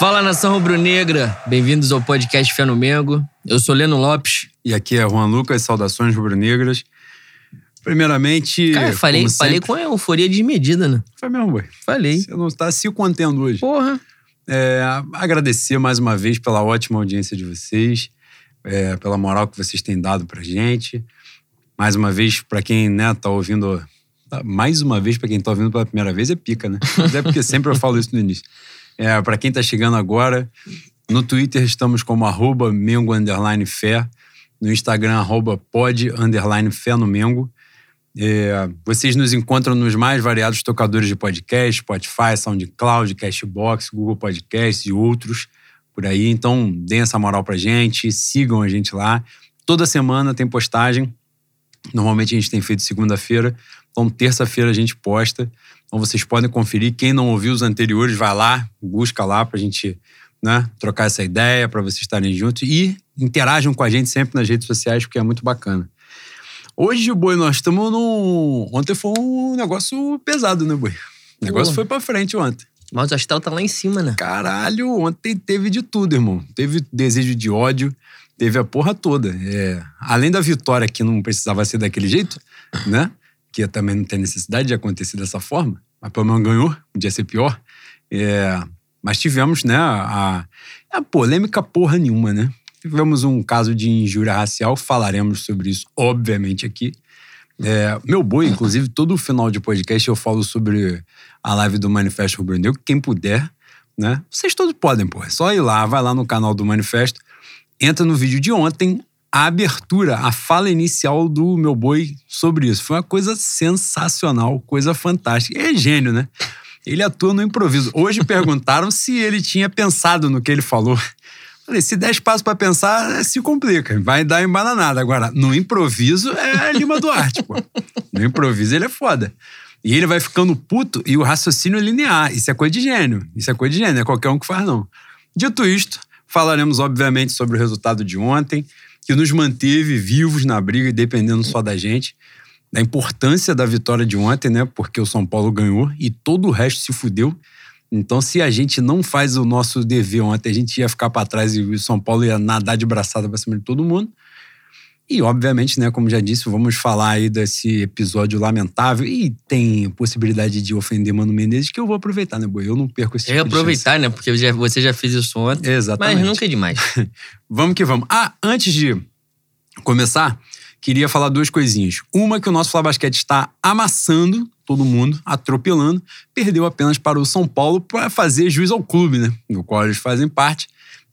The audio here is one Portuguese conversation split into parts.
Fala nação rubro-negra, bem-vindos ao podcast Fé no Mengo. Eu sou Leno Lopes. E aqui é Juan Lucas, saudações rubro-negras. Primeiramente. Cara, falei, falei com euforia desmedida, né? Foi mesmo, boy. Falei. Você não está se contendo hoje. Porra. É, agradecer mais uma vez pela ótima audiência de vocês, é, pela moral que vocês têm dado pra gente. Mais uma vez, para quem né, tá ouvindo. Mais uma vez, para quem tá ouvindo pela primeira vez, é pica, né? Mas é porque sempre eu falo isso no início. É, para quem tá chegando agora, no Twitter estamos como arroba Mengo Underline Fé. No Instagram, arroba pod underline Fé no Mengo. É, vocês nos encontram nos mais variados tocadores de podcast, Spotify, SoundCloud, Cashbox, Google Podcasts e outros por aí. Então, deem essa moral pra gente, sigam a gente lá. Toda semana tem postagem. Normalmente a gente tem feito segunda-feira. Então, terça-feira a gente posta. Então, vocês podem conferir. Quem não ouviu os anteriores, vai lá, busca lá pra gente né, trocar essa ideia, para vocês estarem juntos. E interajam com a gente sempre nas redes sociais, porque é muito bacana. Hoje, Boi, nós estamos num. Ontem foi um negócio pesado, né, Boi? O negócio Pô. foi pra frente ontem. Mas o astral tá lá em cima, né? Caralho, ontem teve de tudo, irmão. Teve desejo de ódio, teve a porra toda. É, além da vitória, que não precisava ser daquele jeito, né? Que também não tem necessidade de acontecer dessa forma. Mas pelo menos ganhou, podia ser pior. É, mas tivemos, né, a, a polêmica porra nenhuma, né? Tivemos um caso de injúria racial, falaremos sobre isso, obviamente, aqui. É, meu boi, inclusive, todo final de podcast eu falo sobre a live do Manifesto Rubro Negro. Quem puder, né? Vocês todos podem, pô. É só ir lá, vai lá no canal do Manifesto, entra no vídeo de ontem, a abertura, a fala inicial do meu boi sobre isso. Foi uma coisa sensacional, coisa fantástica. É gênio, né? Ele atua no improviso. Hoje perguntaram se ele tinha pensado no que ele falou. Falei, se der espaço pra pensar, se complica. Vai dar embananada. Agora, no improviso é Lima Duarte, pô. No improviso ele é foda. E ele vai ficando puto e o raciocínio é linear. Isso é coisa de gênio. Isso é coisa de gênio. É qualquer um que faz, não. Dito isto, falaremos, obviamente, sobre o resultado de ontem, que nos manteve vivos na briga, dependendo só da gente. Da importância da vitória de ontem, né? Porque o São Paulo ganhou e todo o resto se fudeu. Então, se a gente não faz o nosso dever ontem, a gente ia ficar para trás e o São Paulo ia nadar de braçada para cima de todo mundo. E, obviamente, né, como já disse, vamos falar aí desse episódio lamentável. E tem possibilidade de ofender Mano Menezes, que eu vou aproveitar, né, Boi? Eu não perco esse Eu ia tipo de aproveitar, né? Porque já- você já fez isso ontem. Exatamente. Mas nunca é demais. Vamos que vamos. Ah, antes de começar, queria falar duas coisinhas. Uma que o nosso Fla Basquete está amassando todo mundo, atropelando, perdeu apenas para o São Paulo para fazer juiz ao clube, né? Do qual eles fazem parte,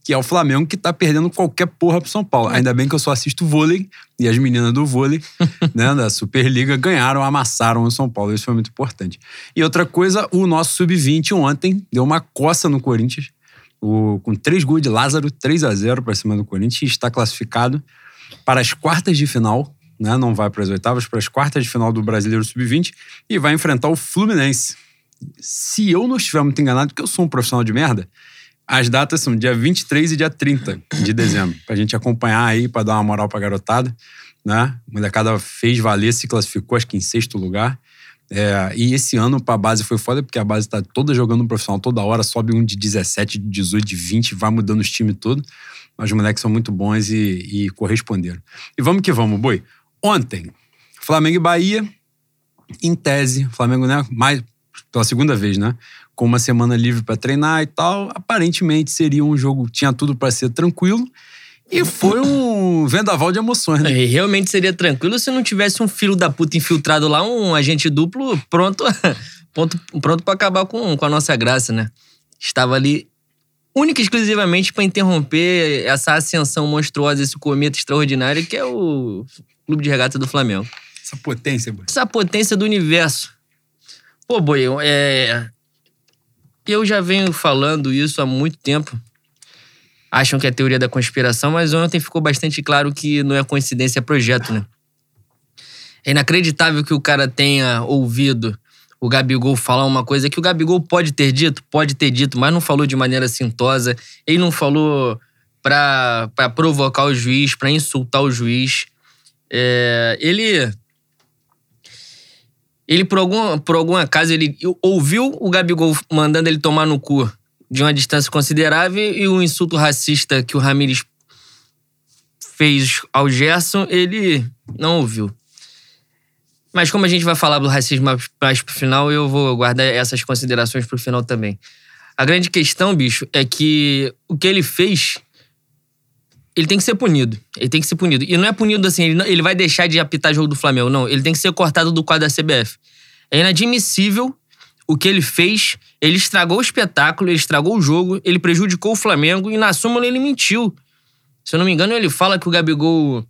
que é o Flamengo que tá perdendo qualquer porra pro São Paulo. Ainda bem que eu só assisto vôlei e as meninas do vôlei, né, da Superliga ganharam, amassaram o São Paulo. Isso foi muito importante. E outra coisa, o nosso sub-20 ontem deu uma coça no Corinthians, o- com três gols de Lázaro, 3 a 0 para cima do Corinthians, e está classificado para as quartas de final, né? Não vai para as oitavas, para as quartas de final do Brasileiro Sub-20 e vai enfrentar o Fluminense. Se eu não estiver muito enganado, porque eu sou um profissional de merda, as datas são dia 23 e dia 30 de dezembro, pra gente acompanhar aí, pra dar uma moral pra garotada, né? A molecada fez valer, se classificou, acho que em sexto lugar. É, e esse ano pra base foi foda, porque a base tá toda jogando profissional toda hora, sobe um de 17, de 18, de 20, vai mudando os times todo. Mas os moleques são muito bons e, e corresponderam. E vamos que vamos, boi. Ontem, Flamengo e Bahia, em tese, Flamengo, né? Mais, pela segunda vez, né? Com uma semana livre pra treinar e tal. Aparentemente seria um jogo, tinha tudo pra ser tranquilo. E foi um vendaval de emoções, né? E realmente seria tranquilo se não tivesse um filho da puta infiltrado lá, um agente duplo pronto, pronto, pronto para acabar com, com a nossa graça, né? Estava ali única e exclusivamente para interromper essa ascensão monstruosa, esse cometa extraordinário que é o Clube de Regata do Flamengo. Essa potência, boi. Essa potência do universo. Pô, Boi, eu- é... eu já venho falando isso há muito tempo. Acham que é teoria da conspiração, mas ontem ficou bastante claro que não é coincidência, é projeto, né? É inacreditável que o cara tenha ouvido o Gabigol falar uma coisa que o Gabigol pode ter dito, pode ter dito, mas não falou de maneira sintosa. Ele não falou pra provocar o juiz, pra insultar o juiz. É, ele ele, por algum, por algum acaso, ele ouviu o Gabigol mandando ele tomar no cu de uma distância considerável e o insulto racista que o Ramires fez ao Gerson, ele não ouviu. Mas como a gente vai falar do racismo mais pro final, eu vou guardar essas considerações pro final também. A grande questão, bicho, é que o que ele fez, ele tem que ser punido. Ele tem que ser punido. E não é punido assim, ele, não, ele vai deixar de apitar jogo do Flamengo, não. Ele tem que ser cortado do quadro da CBF. É inadmissível o que ele fez. Ele estragou o espetáculo, ele estragou o jogo, ele prejudicou o Flamengo e na súmula ele mentiu. Se eu não me engano, ele fala que o Gabigol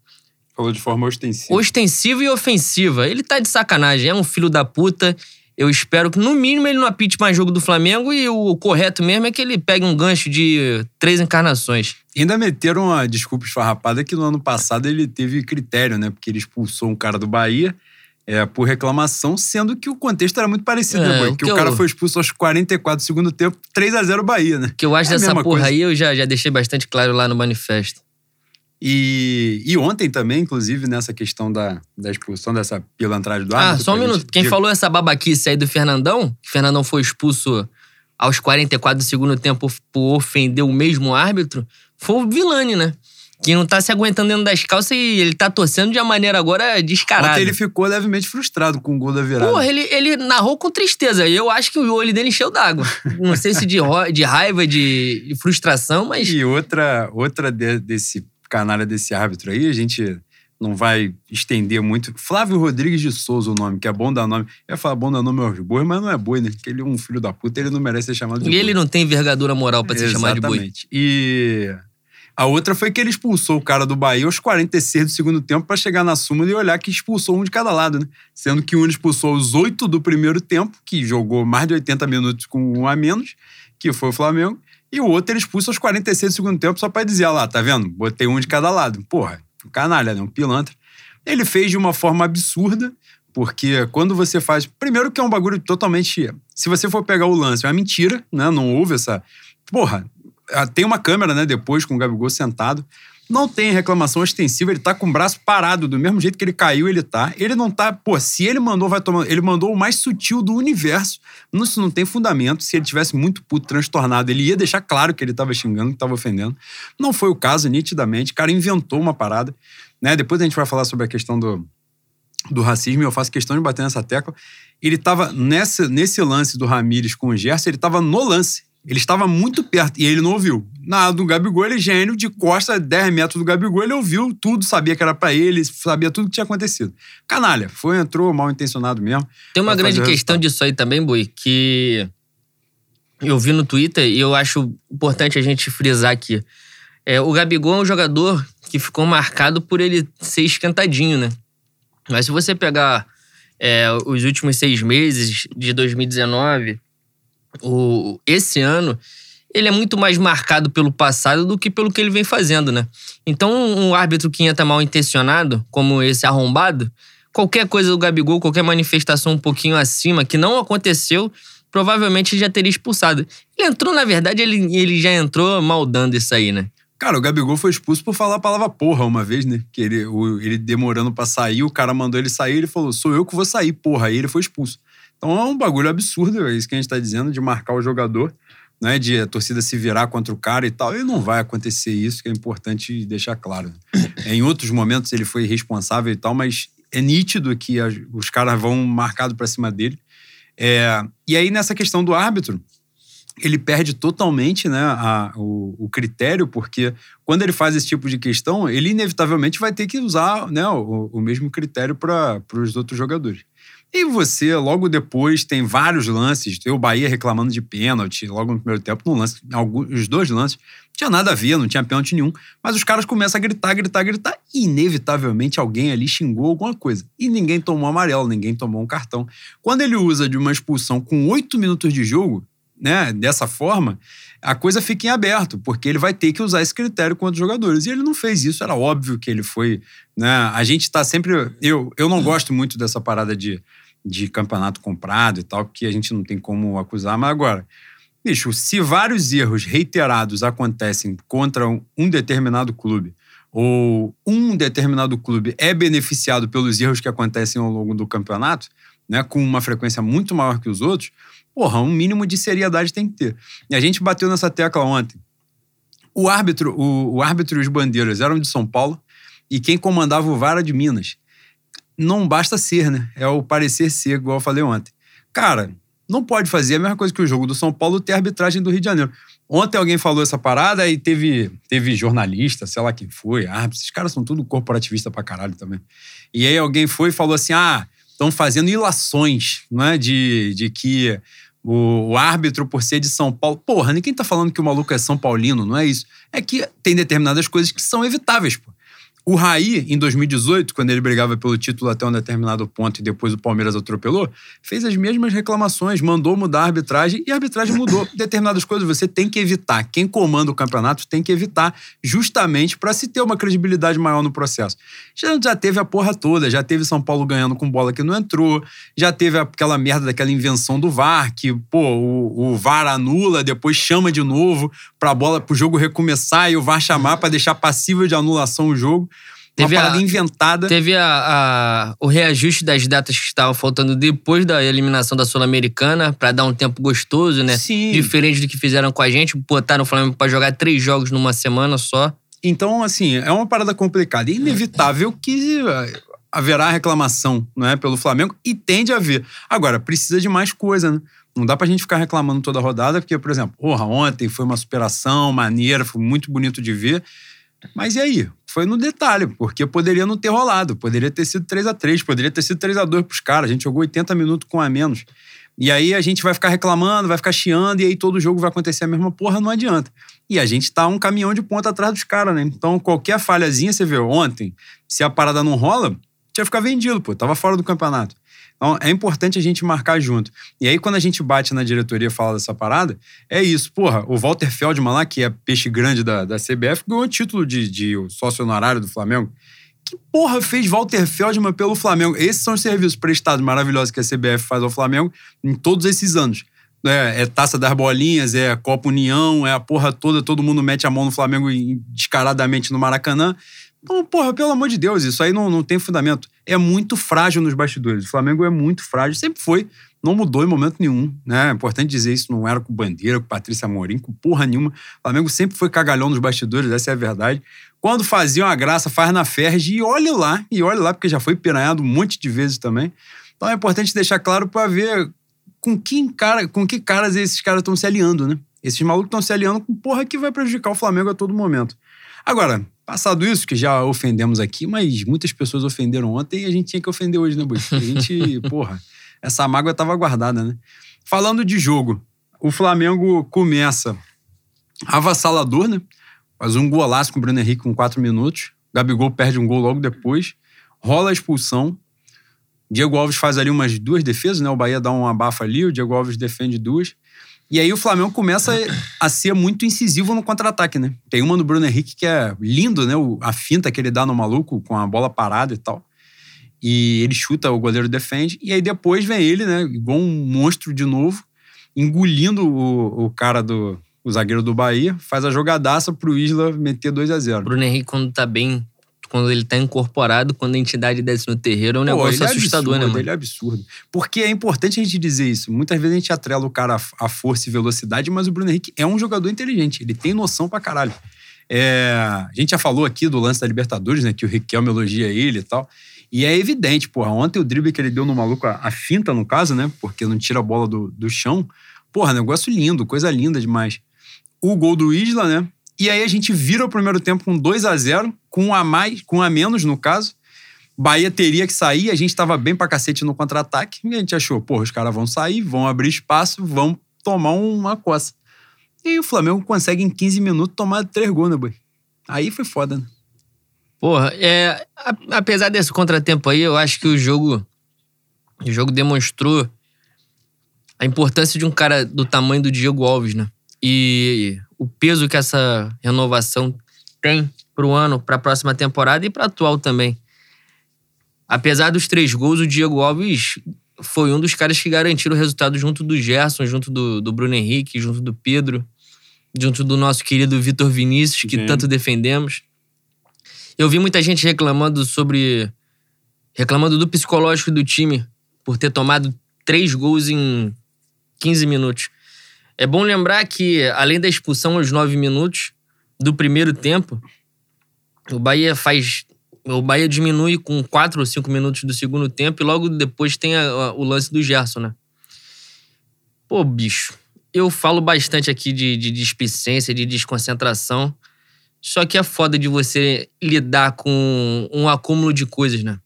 Falou de forma ostensiva. Ostensiva e ofensiva. Ele tá de sacanagem, é um filho da puta. Eu espero que, no mínimo, ele não apite mais jogo do Flamengo e o correto mesmo é que ele pegue um gancho de três encarnações. Ainda meteram uma desculpa esfarrapada que no ano passado ele teve critério, né? Porque ele expulsou um cara do Bahia é, por reclamação, sendo que o contexto era muito parecido, né, é, né, Porque o, o cara eu... foi expulso aos 44 do segundo tempo, 3 a 0 Bahia, né? O que eu acho é dessa porra coisa. aí, eu já, já deixei bastante claro lá no manifesto. E, e ontem também, inclusive, nessa questão da, da expulsão dessa pilantragem do ah, árbitro. Ah, só um minuto. Quem falou essa babaquice aí do Fernandão, que o Fernandão foi expulso aos 44 do segundo tempo por ofender o mesmo árbitro, foi o Vilani, né? Que não tá se aguentando dentro das calças e ele tá torcendo de uma maneira agora descarada. Ontem ele ficou levemente frustrado com o gol da virada. Porra, ele, ele narrou com tristeza. Eu acho que o olho dele encheu d'água. Não sei se de, de raiva, de, de, frustração, mas. E outra, outra de, desse canalha desse árbitro aí, a gente não vai estender muito. Flávio Rodrigues de Souza, o nome, que é bom dar nome. Eu ia falar bom dar nome aos bois, mas não é boi, né? Porque ele é um filho da puta, ele não merece ser chamado de E boi. ele não tem envergadura moral para ser chamado de boi. E a outra foi que ele expulsou o cara do Bahia aos 46 do segundo tempo para chegar na súmula e olhar que expulsou um de cada lado, né? Sendo que um expulsou os oito do primeiro tempo, que jogou mais de 80 minutos com um a menos, que foi o Flamengo, e o outro ele expulsa aos 46 do segundo tempo só pra dizer, lá, tá vendo? Botei um de cada lado. Porra, um canalha, né? Um pilantra. Ele fez de uma forma absurda, porque quando você faz. Primeiro que é um bagulho totalmente. Se você for pegar o lance, é uma mentira, né? Não houve essa. Porra, tem uma câmera, né? Depois com o Gabigol sentado. Não tem reclamação extensiva, ele tá com o braço parado, do mesmo jeito que ele caiu, ele tá. Ele não tá. Pô, se ele mandou, vai tomar. Ele mandou o mais sutil do universo. Isso não tem fundamento. Se ele tivesse muito puto, transtornado, ele ia deixar claro que ele tava xingando, que tava ofendendo. Não foi o caso, nitidamente. O cara inventou uma parada. Né? Depois a gente vai falar sobre a questão do, do racismo, e eu faço questão de bater nessa tecla. Ele tava nessa, nesse lance do Ramires com o Gerson, ele tava no lance. Ele estava muito perto e ele não ouviu. Na do Gabigol, ele é gênio, de costa, 10 metros do Gabigol, ele ouviu tudo, sabia que era para ele, sabia tudo que tinha acontecido. Canalha, foi, entrou mal intencionado mesmo. Tem uma grande questão disso aí também, Boi, que eu vi no Twitter e eu acho importante a gente frisar aqui. É, o Gabigol é um jogador que ficou marcado por ele ser esquentadinho, né? Mas se você pegar é, os últimos seis meses de 2019 o, esse ano, ele é muito mais marcado pelo passado do que pelo que ele vem fazendo, né? Então, um árbitro que entra mal intencionado, como esse arrombado, qualquer coisa do Gabigol, qualquer manifestação um pouquinho acima que não aconteceu, provavelmente já teria expulsado. Ele entrou, na verdade, ele, ele já entrou maldando isso aí, né? Cara, o Gabigol foi expulso por falar a palavra porra uma vez, né? Que ele, o, ele demorando para sair, o cara mandou ele sair, ele falou: sou eu que vou sair, porra. Aí ele foi expulso. Então é um bagulho absurdo, é isso que a gente está dizendo, de marcar o jogador, né, de a torcida se virar contra o cara e tal. E não vai acontecer isso, que é importante deixar claro. em outros momentos ele foi responsável e tal, mas é nítido que os caras vão marcado para cima dele. É, e aí, nessa questão do árbitro, ele perde totalmente né, a, o, o, critério, porque quando ele faz esse tipo de questão, ele inevitavelmente vai ter que usar né, o, o mesmo critério para os outros jogadores. E você, logo depois, tem vários lances. Tem o Bahia reclamando de pênalti logo no primeiro tempo, no lance, alguns, os dois lances. Não tinha nada a ver, não tinha pênalti nenhum. Mas os caras começam a gritar, gritar, gritar. E, inevitavelmente, alguém ali xingou alguma coisa. E ninguém tomou amarelo, ninguém tomou um cartão. Quando ele usa de uma expulsão com oito minutos de jogo, né, dessa forma, a coisa fica em aberto, porque ele vai ter que usar esse critério contra os jogadores. E ele não fez isso, era óbvio que ele foi. Né, a gente está sempre. Eu, eu não gosto muito dessa parada de, de campeonato comprado e tal, porque a gente não tem como acusar, mas agora. Bicho, se vários erros reiterados acontecem contra um determinado clube, ou um determinado clube é beneficiado pelos erros que acontecem ao longo do campeonato, né, com uma frequência muito maior que os outros, porra, um mínimo de seriedade tem que ter. E a gente bateu nessa tecla ontem. O árbitro, o, o árbitro e os bandeiras eram de São Paulo e quem comandava o VAR era de Minas. Não basta ser, né? É o parecer ser, igual eu falei ontem. Cara, não pode fazer a mesma coisa que o jogo do São Paulo ter arbitragem do Rio de Janeiro. Ontem alguém falou essa parada e teve, teve jornalista, sei lá quem foi, árbitro. Esses caras são tudo corporativista pra caralho também. E aí alguém foi e falou assim: ah, estão fazendo ilações, não é? De, de que o, o, árbitro, por ser de São Paulo. Porra, ninguém tá falando que o maluco é São Paulino, não é isso. É que tem determinadas coisas que são evitáveis, pô. O Raí, em 2018, quando ele brigava pelo título até um determinado ponto e depois o Palmeiras atropelou, fez as mesmas reclamações, mandou mudar a arbitragem e a arbitragem mudou. Determinadas coisas você tem que evitar. Quem comanda o campeonato tem que evitar, justamente para se ter uma credibilidade maior no processo. Já, já teve a porra toda, já teve São Paulo ganhando com bola que não entrou, já teve aquela merda daquela invenção do VAR, que, pô, o, o VAR anula, depois chama de novo pra bola, pro jogo recomeçar e o VAR chamar para deixar passível de anulação o jogo. Teve uma parada a, inventada. Teve a, a, o reajuste das datas que estavam faltando depois da eliminação da Sul-Americana, para dar um tempo gostoso, né? Sim. Diferente do que fizeram com a gente, botaram o Flamengo para jogar três jogos numa semana só. Então, assim, é uma parada complicada. É inevitável que haverá reclamação, não é, pelo Flamengo e tende a haver. Agora, precisa de mais coisa, né? Não dá pra gente ficar reclamando toda a rodada, porque, por exemplo, porra, ontem foi uma superação maneira, foi muito bonito de ver. Mas e aí? Foi no detalhe, porque poderia não ter rolado. Poderia ter sido 3 a 3 poderia ter sido 3 a 2 pros caras. A gente jogou 80 minutos com a menos. E aí a gente vai ficar reclamando, vai ficar chiando, e aí todo jogo vai acontecer a mesma porra, não adianta. E a gente tá um caminhão de ponta atrás dos caras, né? Então qualquer falhazinha, você vê, ontem, se a parada não rola, tinha ficar vendido, pô, tava fora do campeonato. Então, é importante a gente marcar junto. E aí, quando a gente bate na diretoria e fala dessa parada, é isso. Porra, o Walter Feldman lá, que é peixe grande da, da CBF, ganhou o título de, de sócio honorário do Flamengo. Que porra fez Walter Feldman pelo Flamengo? Esses são os serviços prestados maravilhosos que a CBF faz ao Flamengo em todos esses anos. É, é, taça das bolinhas, é Copa União, é a porra toda, todo mundo mete a mão no Flamengo descaradamente no Maracanã. Então, porra, pelo amor de Deus, isso aí não, não tem fundamento. É muito frágil nos bastidores. O Flamengo é muito frágil, sempre foi. Não mudou em momento nenhum, né? É importante dizer isso, não era com Bandeira, com Patrícia Amorim, com porra nenhuma. O Flamengo sempre foi cagalhão nos bastidores, essa é a verdade. Quando faziam a graça, faz na Ferge e olhe lá, e olhe lá, porque já foi piranhado um monte de vezes também. Então é importante deixar claro para ver com que, cara, com que caras esses caras estão se aliando, né? Esses malucos estão se aliando com porra que vai prejudicar o Flamengo a todo momento. Agora, Passado isso, que já ofendemos aqui, mas muitas pessoas ofenderam ontem e a gente tinha que ofender hoje, né, Bush? A gente, porra, essa mágoa estava guardada, né? Falando de jogo, o Flamengo começa avassalador, né? Faz um golaço com o Bruno Henrique com quatro minutos. Gabigol perde um gol logo depois. Rola a expulsão. Diego Alves faz ali umas duas defesas, né? O Bahia dá um abafa ali, o Diego Alves defende duas. E aí o Flamengo começa a ser muito incisivo no contra-ataque, né? Tem uma no Bruno Henrique que é lindo, né? A finta que ele dá no maluco com a bola parada e tal. E ele chuta, o goleiro defende. E aí depois vem ele, né? Igual um monstro de novo, engolindo o, o cara do o zagueiro do Bahia, faz a jogadaça pro Isla meter 2 a 0 Bruno Henrique, quando tá bem quando ele tá incorporado, quando a entidade desce no terreiro, é um Pô, negócio é assustador, absurdo, né, mano? Ele é absurdo. Porque é importante a gente dizer isso. Muitas vezes a gente atrela o cara à força e velocidade, mas o Bruno Henrique é um jogador inteligente. Ele tem noção pra caralho. É, a gente já falou aqui do lance da Libertadores, né? Que o Riquelme elogia ele e tal. E é evidente, porra. Ontem o drible que ele deu no maluco, a, a finta no caso, né? Porque não tira a bola do, do chão. Porra, negócio lindo, coisa linda demais. O gol do Isla, né? E aí a gente vira o primeiro tempo com 2 a 0 com um a mais, com um a menos no caso. Bahia teria que sair, a gente estava bem pra cacete no contra-ataque, e a gente achou, porra, os caras vão sair, vão abrir espaço, vão tomar uma coça. E o Flamengo consegue em 15 minutos tomar três gols, né, boy? Aí foi foda, né? Porra, é, apesar desse contratempo aí, eu acho que o jogo o jogo demonstrou a importância de um cara do tamanho do Diego Alves, né? E o peso que essa renovação tem pro ano, para a próxima temporada e para atual também. Apesar dos três gols, o Diego Alves foi um dos caras que garantiram o resultado junto do Gerson, junto do, do Bruno Henrique, junto do Pedro, junto do nosso querido Vitor Vinícius, que Sim. tanto defendemos. Eu vi muita gente reclamando sobre. reclamando do psicológico do time por ter tomado três gols em 15 minutos. É bom lembrar que, além da expulsão aos 9 minutos do primeiro tempo, o Bahia faz. O Bahia diminui com 4 ou 5 minutos do segundo tempo e logo depois tem a, a, o lance do Gerson, né? Pô, bicho, eu falo bastante aqui de, de displicência, de desconcentração. Só que é foda de você lidar com um acúmulo de coisas, né?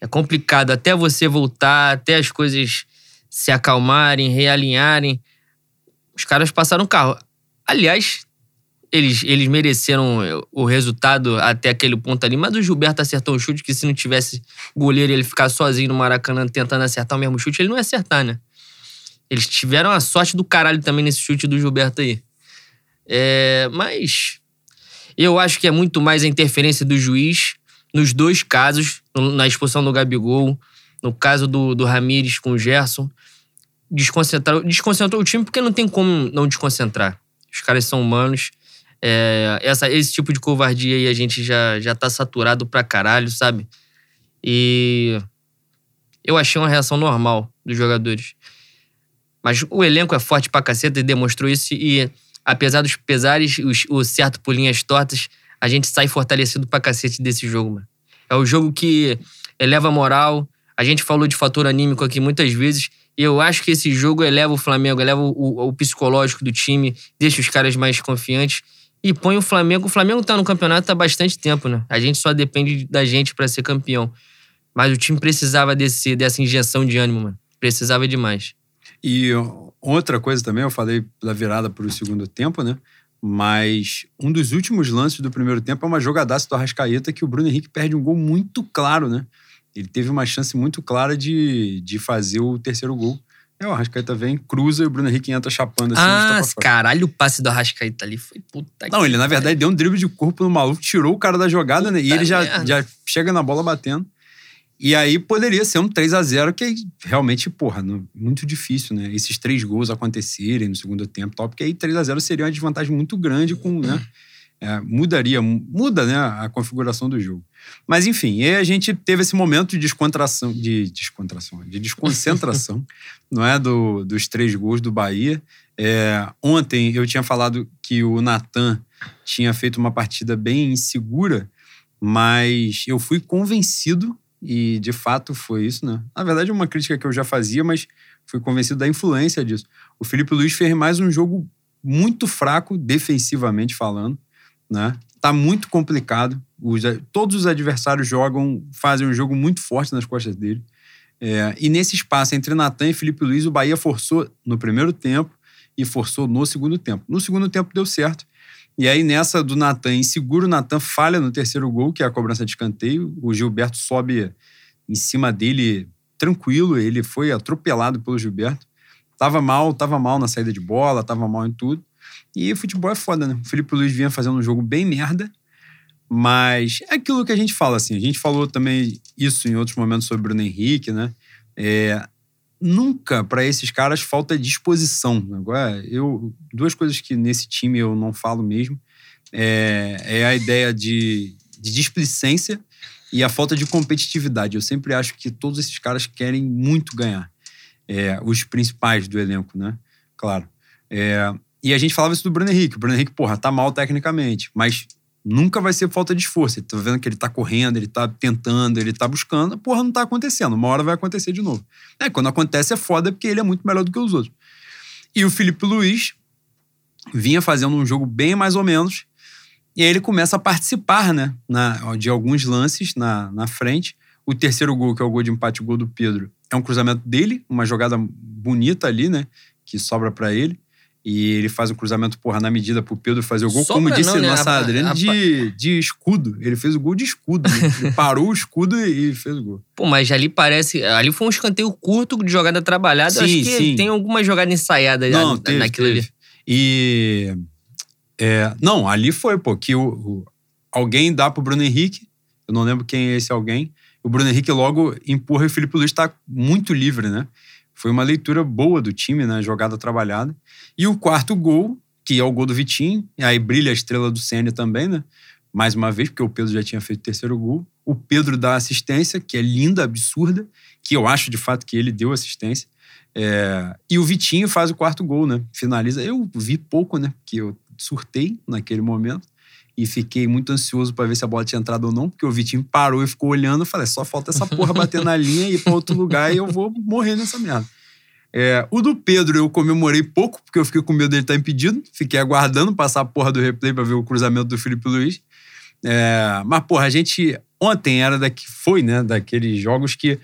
É complicado até você voltar, até as coisas se acalmarem, realinharem. Os caras passaram carro. Aliás, eles, eles mereceram o resultado até aquele ponto ali, mas o Gilberto acertou um chute que se não tivesse goleiro ele ficar sozinho no Maracanã tentando acertar o mesmo chute, ele não ia acertar, né? Eles tiveram a sorte do caralho também nesse chute do Gilberto aí. É, mas eu acho que é muito mais a interferência do juiz nos dois casos, na expulsão do Gabigol, no caso do, do Ramires com o Gerson. Desconcentrou, desconcentrou o time porque não tem como não desconcentrar. Os caras são humanos. É, essa, esse tipo de covardia aí a gente já, já tá saturado pra caralho, sabe? E eu achei uma reação normal dos jogadores. Mas o elenco é forte pra caceta e demonstrou isso. E apesar dos pesares, os, o certo por linhas tortas, a gente sai fortalecido pra cacete desse jogo, mano. É o jogo que eleva a moral. A gente falou de fator anímico aqui muitas vezes. Eu acho que esse jogo eleva o Flamengo, eleva o, o psicológico do time, deixa os caras mais confiantes e põe o Flamengo. O Flamengo tá no campeonato há bastante tempo, né? A gente só depende da gente para ser campeão. Mas o time precisava desse, dessa injeção de ânimo, mano. Precisava demais. E outra coisa também, eu falei da virada para o segundo tempo, né? Mas um dos últimos lances do primeiro tempo é uma jogadaça do Arrascaeta que o Bruno Henrique perde um gol muito claro, né? Ele teve uma chance muito clara de, de fazer o terceiro gol. É, o Arrascaeta vem, cruza e o Bruno Henrique entra chapando assim. Ah, caralho, o passe do Arrascaeta ali foi puta Não, ele na verdade deu um drible de corpo no maluco, tirou o cara da jogada, puta né? E ele já, já chega na bola batendo. E aí poderia ser um 3 a 0 que realmente, porra, muito difícil, né? Esses três gols acontecerem no segundo tempo, tal, porque aí 3 a 0 seria uma desvantagem muito grande com, né? É, mudaria, muda, né, a configuração do jogo. Mas enfim, a gente teve esse momento de descontração, de descontração, de desconcentração, não é, do, dos três gols do Bahia. É, ontem eu tinha falado que o Natan tinha feito uma partida bem insegura, mas eu fui convencido e de fato foi isso, né? Na verdade, é uma crítica que eu já fazia, mas fui convencido da influência disso. O Felipe Luiz fez mais um jogo muito fraco, defensivamente falando, né? Tá muito complicado. Os, todos os adversários jogam, fazem um jogo muito forte nas costas dele. É, e nesse espaço entre Natan e Felipe Luiz, o Bahia forçou no primeiro tempo e forçou no segundo tempo. No segundo tempo deu certo. E aí, nessa do Natan, inseguro, o Natan falha no terceiro gol, que é a cobrança de escanteio. O Gilberto sobe em cima dele tranquilo, ele foi atropelado pelo Gilberto. Tava mal, tava mal na saída de bola, tava mal em tudo. E futebol é foda, né? O Felipe Luiz vinha fazendo um jogo bem merda, mas é aquilo que a gente fala, assim. A gente falou também isso em outros momentos sobre o Bruno Henrique, né? É, nunca para esses caras falta disposição. Agora, eu duas coisas que nesse time eu não falo mesmo é, é a ideia de, de displicência e a falta de competitividade. Eu sempre acho que todos esses caras querem muito ganhar. É, os principais do elenco, né? Claro. É, e a gente falava isso do Bruno Henrique. O Bruno Henrique, porra, tá mal tecnicamente, mas nunca vai ser falta de esforço. Ele tá vendo que ele tá correndo, ele tá tentando, ele tá buscando, porra, não tá acontecendo. Uma hora vai acontecer de novo. É, quando acontece é foda porque ele é muito melhor do que os outros. E o Felipe Luiz vinha fazendo um jogo bem mais ou menos, e aí ele começa a participar, né, na, de alguns lances na, na frente. O terceiro gol, que é o gol de empate, o gol do Pedro, é um cruzamento dele, uma jogada bonita ali, né, que sobra para ele. E ele faz um cruzamento, porra, na medida pro Pedro fazer o gol. Como disse não, né? nossa a, Adriana, de, de escudo. Ele fez o gol de escudo. Né? Ele parou o escudo e fez o gol. Pô, mas ali parece. Ali foi um escanteio curto de jogada trabalhada. Sim, Acho que sim. tem alguma jogada ensaiada não, teve, naquilo teve. ali. E. É, não, ali foi, pô, que o, o, alguém dá pro Bruno Henrique. Eu não lembro quem é esse alguém. O Bruno Henrique logo empurra e o Felipe Luiz tá muito livre, né? Foi uma leitura boa do time, né? Jogada trabalhada. E o quarto gol, que é o gol do Vitinho, aí brilha a estrela do Senna também, né? Mais uma vez, porque o Pedro já tinha feito o terceiro gol. O Pedro dá assistência, que é linda, absurda, que eu acho de fato que ele deu assistência. É, e o Vitinho faz o quarto gol, né? Finaliza. Eu vi pouco, né? Que eu surtei naquele momento e fiquei muito ansioso para ver se a bola tinha entrado ou não, porque o Vitinho parou e ficou olhando. Falei, só falta essa porra bater na linha e ir para outro lugar e eu vou morrer nessa merda. É, o do Pedro eu comemorei pouco, porque eu fiquei com medo dele estar tá impedido. Fiquei aguardando passar a porra do replay para ver o cruzamento do Felipe Luiz. É, mas, porra, a gente. Ontem era daqui, foi, né? Daqueles jogos que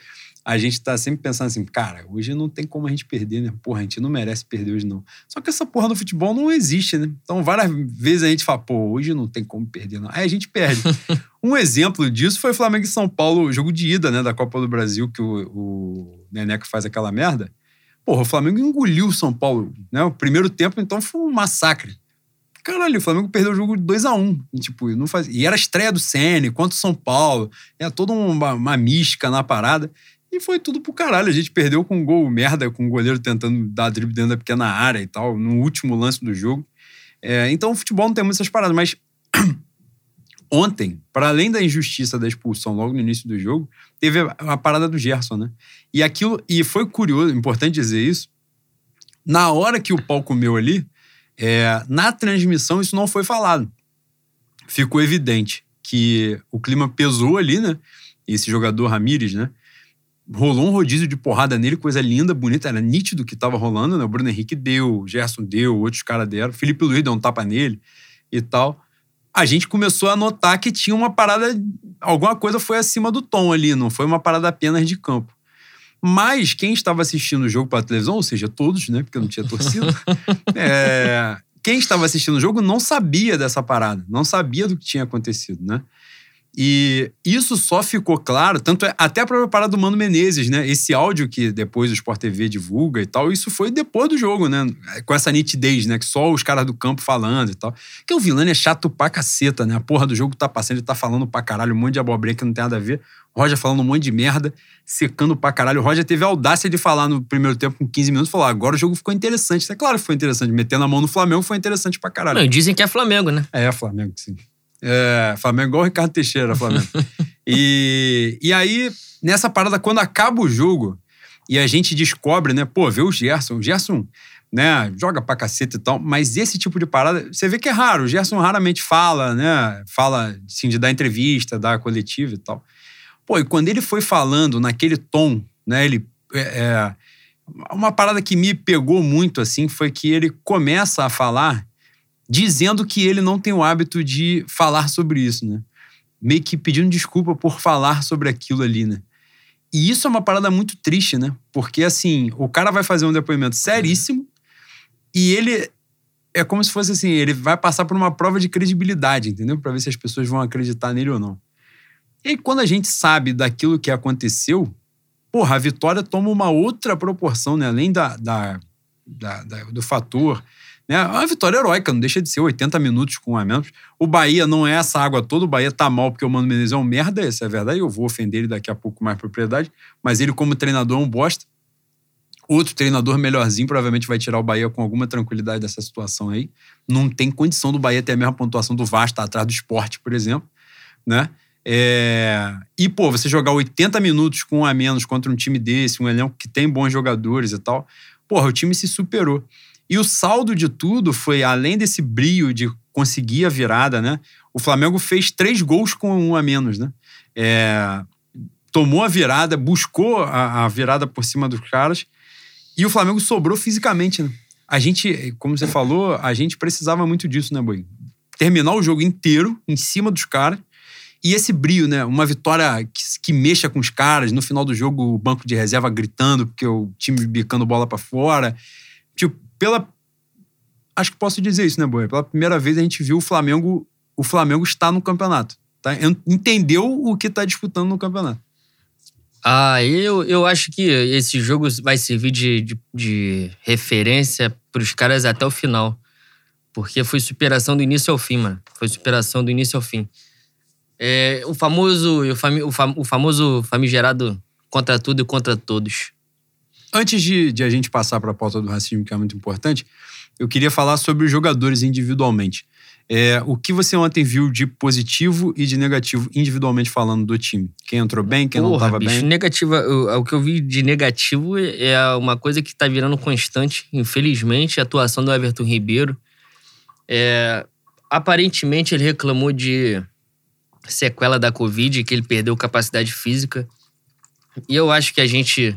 a gente tá sempre pensando assim, cara, hoje não tem como a gente perder, né? Porra, a gente não merece perder hoje, não. Só que essa porra no futebol não existe, né? Então, várias vezes a gente fala, pô, hoje não tem como perder, não. Aí a gente perde. um exemplo disso foi o Flamengo e São Paulo, jogo de ida, né, da Copa do Brasil, que o, o Neneca faz aquela merda. Porra, o Flamengo engoliu o São Paulo, né? O primeiro tempo, então, foi um massacre. Caralho, o Flamengo perdeu o jogo de 2x1. Um, e, tipo, não faz... e era a estreia do Sene contra o São Paulo. Era toda uma, uma mística na parada. E foi tudo pro caralho. A gente perdeu com um gol merda, com o goleiro tentando dar drible dentro da pequena área e tal, no último lance do jogo. É, então o futebol não tem muitas paradas, mas ontem, para além da injustiça da expulsão logo no início do jogo, teve a, a, parada do Gerson, né? E aquilo, e foi curioso, importante dizer isso. Na hora que o pau comeu ali, é, na transmissão isso não foi falado. Ficou evidente que o clima pesou ali, né? Esse jogador Ramires, né? Rolou um rodízio de porrada nele, coisa linda, bonita, era nítido que tava rolando, né? O Bruno Henrique deu, o Gerson deu, outros caras deram, Felipe Luiz deu um tapa nele e tal. A gente começou a notar que tinha uma parada, alguma coisa foi acima do tom ali, não foi uma parada apenas de campo. Mas quem estava assistindo o jogo pela televisão, ou seja, todos, né? Porque não tinha torcida, é, quem estava assistindo o jogo não sabia dessa parada, não sabia do que tinha acontecido, né? E isso só ficou claro, tanto é, até a própria parada do Mano Menezes, né? Esse áudio que depois o Sport TV divulga e tal, isso foi depois do jogo, né? Com essa nitidez, né? Que só os caras do campo falando e tal. Que o Vilani é chato pra caceta, né? A porra do jogo tá passando, ele tá falando pra caralho um monte de abobrinha que não tem nada a ver. O Roger falando um monte de merda, secando pra caralho. O Roger teve a audácia de falar no primeiro tempo com 15 minutos, falou: agora o jogo ficou interessante. É claro que foi interessante. Metendo a mão no Flamengo foi interessante pra caralho. Não, dizem que é Flamengo, né? É, Flamengo, sim. É, Flamengo igual o Ricardo Teixeira, Flamengo. e, e aí, nessa parada, quando acaba o jogo e a gente descobre, né? Pô, vê o Gerson. O Gerson, né? Joga pra caceta e tal. Mas esse tipo de parada, você vê que é raro. O Gerson raramente fala, né? Fala, assim, de dar entrevista, dar coletiva e tal. Pô, e quando ele foi falando naquele tom, né? Ele... É, é, uma parada que me pegou muito, assim, foi que ele começa a falar dizendo que ele não tem o hábito de falar sobre isso, né? Meio que pedindo desculpa por falar sobre aquilo ali, né? E isso é uma parada muito triste, né? Porque, assim, o cara vai fazer um depoimento seríssimo e ele é como se fosse assim: ele vai passar por uma prova de credibilidade, entendeu? Para ver se as pessoas vão acreditar nele ou não. E quando a gente sabe daquilo que aconteceu, porra, a vitória toma uma outra proporção, né? Além da, da, da, da do fator né? É uma vitória heróica, não deixa de ser 80 minutos com um a menos. O Bahia não é essa água toda, o Bahia tá mal porque o Mano Menezes é um merda, essa é verdade. Eu vou ofender ele daqui a pouco com mais propriedade, mas ele, como treinador, é um bosta. Outro treinador melhorzinho provavelmente vai tirar o Bahia com alguma tranquilidade dessa situação aí. Não tem condição do Bahia ter a mesma pontuação do Vasco, tá atrás do esporte, por exemplo. Né? É... E, pô, você jogar 80 minutos com um a menos contra um time desse, um elenco que tem bons jogadores e tal, porra, o time se superou. E o saldo de tudo foi, além desse brilho de conseguir a virada, né? O Flamengo fez três gols com um a menos, né? É, tomou a virada, buscou a, a, virada por cima dos caras e o Flamengo sobrou fisicamente, né? A gente, como você falou, a gente precisava muito disso, né, Boi? Terminar o jogo inteiro em cima dos caras e esse brilho, né? Uma vitória que, que, mexa com os caras. No final do jogo, o banco de reserva gritando porque o time bicando bola para fora. Tipo, pela. Acho que posso dizer isso, né, Boia? Pela primeira vez a gente viu o Flamengo. O Flamengo está no campeonato. Tá? Entendeu o que está disputando no campeonato. Ah, eu, eu acho que esse jogo vai servir de, de, de referência para os caras até o final. Porque foi superação do início ao fim, mano. Foi superação do início ao fim. É, o famoso o, fami, o, fam, o famoso famigerado contra tudo e contra todos. Antes de, de a gente passar para a pauta do racismo, que é muito importante, eu queria falar sobre os jogadores individualmente. É, o que você ontem viu de positivo e de negativo, individualmente falando, do time? Quem entrou bem, quem Porra, não estava bem? Negativa, o, o que eu vi de negativo é uma coisa que tá virando constante, infelizmente, a atuação do Everton Ribeiro. É, aparentemente, ele reclamou de sequela da Covid, que ele perdeu capacidade física. E eu acho que a gente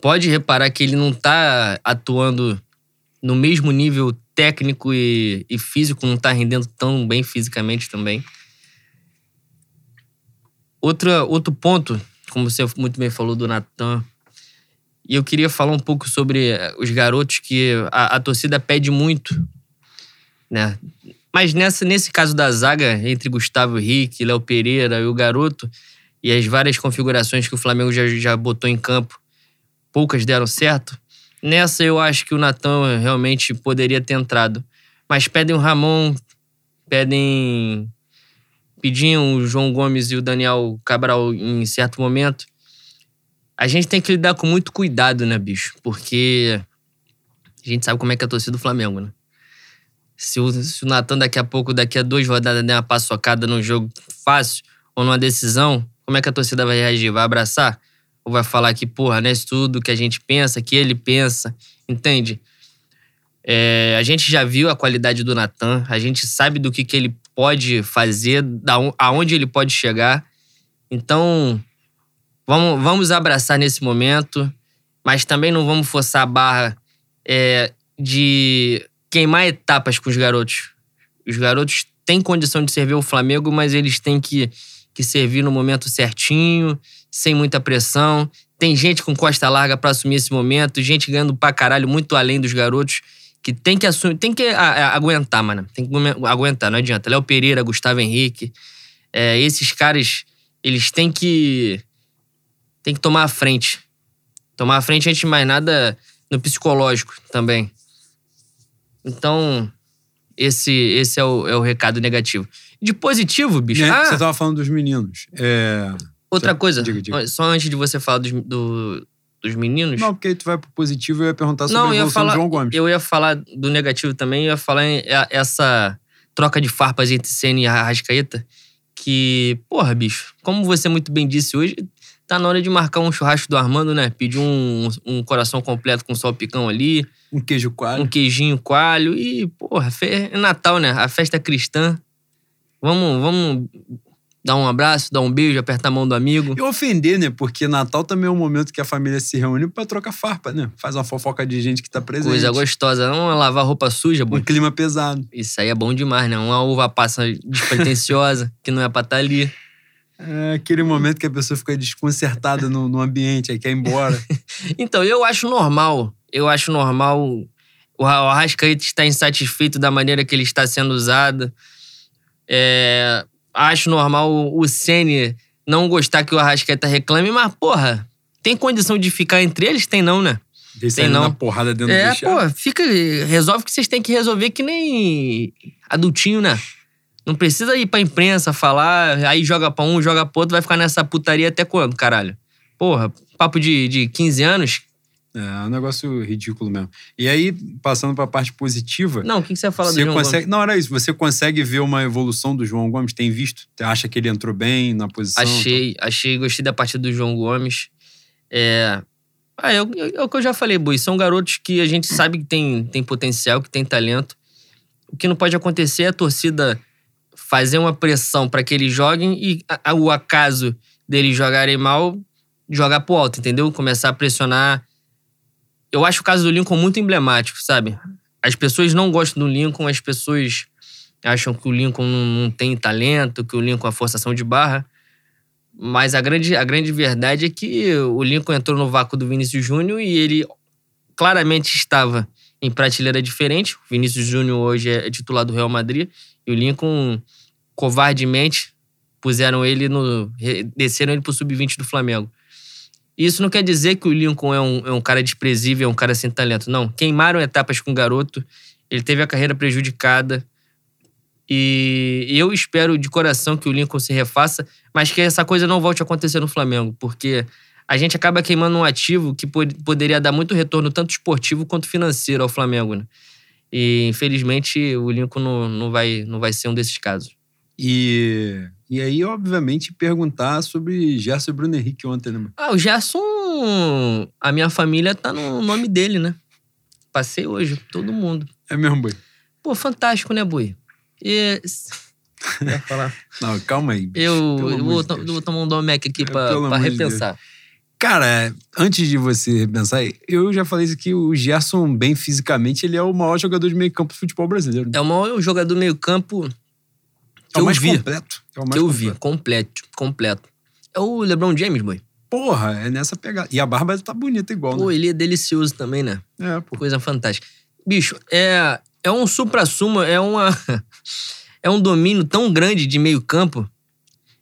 pode reparar que ele não tá atuando no mesmo nível técnico e, e físico, não tá rendendo tão bem fisicamente também. Outra, outro ponto, como você muito bem falou do Natan, e eu queria falar um pouco sobre eh, os garotos que a, a torcida pede muito, né? Mas nessa, nesse caso da zaga, entre Gustavo Henrique, Léo Pereira e o garoto, e as várias configurações que o Flamengo já, já botou em campo, poucas deram certo. Nessa eu acho que o Natan realmente poderia ter entrado. Mas pedem o Ramon, pedem. Pediam o João Gomes e o Daniel Cabral em certo momento. A gente tem que lidar com muito cuidado, né, bicho? Porque a gente sabe como é que é a torcida do Flamengo, né? Se o, se o Natan daqui a pouco, daqui a duas rodadas, der uma paçocada num jogo fácil ou numa decisão, como é que a torcida vai reagir? Vai abraçar? Ou vai falar que, porra, não é isso tudo que a gente pensa, que ele pensa? Entende? É, a gente já viu a qualidade do Natan, a gente sabe do que, que ele pode fazer, da, on- aonde ele pode chegar. Então, vamos, vamos abraçar nesse momento, mas também não vamos forçar a barra é, de queimar etapas com os garotos. Os garotos têm condição de servir o Flamengo, mas eles têm que, que servir no momento certinho, sem muita pressão. Tem gente com costa larga pra assumir esse momento, gente ganhando pra caralho muito além dos garotos que tem que assumir, tem que a- a- aguentar, mano. Tem que agu- aguentar, não adianta. Léo Pereira, Gustavo Henrique, é, esses caras, eles têm que tem que tomar a frente. Tomar a frente antes de mais nada no psicológico também. Então, esse, esse é, o, é o recado negativo. De positivo, bicho. Né? Ah, Você tava falando dos meninos. É... outra coisa. diga, diga. Só antes de você falar dos, do- dos meninos. Não, porque aí tu vai pro positivo eu ia perguntar sobre Não, a evolução falar- do João Gomes. Eu ia falar do negativo também, eu ia falar em- a- essa troca de farpas entre Senna e Arrascaeta. Que, porra, bicho, como você muito bem disse hoje, tá na hora de marcar um churrasco do Armando, né? Pedir um, um coração completo com salpicão ali, Um queijo coalho. um queijinho coalho e, porra, é Natal, né? A festa cristã. Vamos, vamos dar um abraço, dar um beijo, apertar a mão do amigo. E ofender, né? Porque Natal também é um momento que a família se reúne pra trocar farpa, né? Faz uma fofoca de gente que tá presente. Coisa gostosa. Não é lavar roupa suja, Um bom. clima pesado. Isso aí é bom demais, né? Uma uva passa despretensiosa, que não é pra estar ali. É aquele momento que a pessoa fica desconcertada no, no ambiente, aí quer ir embora. Então, eu acho normal. Eu acho normal o Arrascaeta estar insatisfeito da maneira que ele está sendo usado. É, acho normal o- Ceni não gostar que o Arrascaeta reclame, mas, porra, tem condição de ficar entre eles? Tem não, né? Deixa Tem não. na porrada dentro do É, vestiário. pô, fica. Resolve o que vocês têm que resolver, que nem adultinho, né? Não precisa ir pra imprensa falar, aí joga pra um, joga pro outro, vai ficar nessa putaria até quando, caralho? Porra, papo de, de 15 anos? É, é um negócio ridículo mesmo. E aí, passando pra parte positiva, Não, o que que você fala do você João consegue. Gomes? Não, era isso. Você consegue ver uma evolução do João Gomes? Tem visto? Você acha que ele entrou bem na posição? Achei, achei, gostei da partida do João Gomes. É. Ah, é, o- é o que eu já falei, Bui. São garotos que a gente sabe que tem, tem potencial, que tem talento. O que não pode acontecer é a torcida fazer uma pressão para que eles joguem e a- a- o acaso deles jogarem mal, jogar pro alto, entendeu? Começar a pressionar. Eu acho o caso do Lincoln muito emblemático, sabe? As pessoas não gostam do Lincoln, as pessoas acham que o Lincoln não, tem talento, que o Lincoln é forçação de barra. Mas a grande, a grande verdade é que o Lincoln entrou no vácuo do Vinícius Júnior e ele claramente estava em prateleira diferente. O Vinícius Júnior hoje é titular do Real Madrid e o Lincoln, covardemente, puseram ele no. desceram ele pro sub-20 do Flamengo. Isso não quer dizer que o Lincoln é um, é um cara desprezível, é um cara sem talento. Não. Queimaram etapas com o garoto, ele teve a carreira prejudicada. E eu espero de coração que o Lincoln se refaça, mas que essa coisa não volte a acontecer no Flamengo, porque a gente acaba queimando um ativo que pod- poderia dar muito retorno, tanto esportivo quanto financeiro, ao Flamengo. Né? E infelizmente o Lincoln não, não, vai, não vai ser um desses casos. E, e aí, obviamente, perguntar sobre Gerson e Bruno Henrique ontem, né? mano? Ah, o Gerson. A minha família tá no nome dele, né? Passei hoje, todo mundo. É mesmo, boi? Pô, fantástico, né, Boi? E. Quer falar? Não, calma aí. bicho, Eu, eu vou, de vou tomar um Domec aqui É, pra amor de repensar. Cara, antes de você repensar, eu já falei isso aqui, o Gerson, bem fisicamente, ele é o maior jogador de meio campo do futebol brasileiro. É o maior jogador meio-campo que É o eu mais vi. completo. É o mais Que eu vi. completo. Completo. Completo. É o LeBron James, boy. Porra, é nessa pegada. E a barba tá bonita igual, Pô, né? ele é delicioso também, né? É, pô. Coisa fantástica. Bicho, é, é um supra-sumo, é uma. é um domínio tão grande de meio-campo.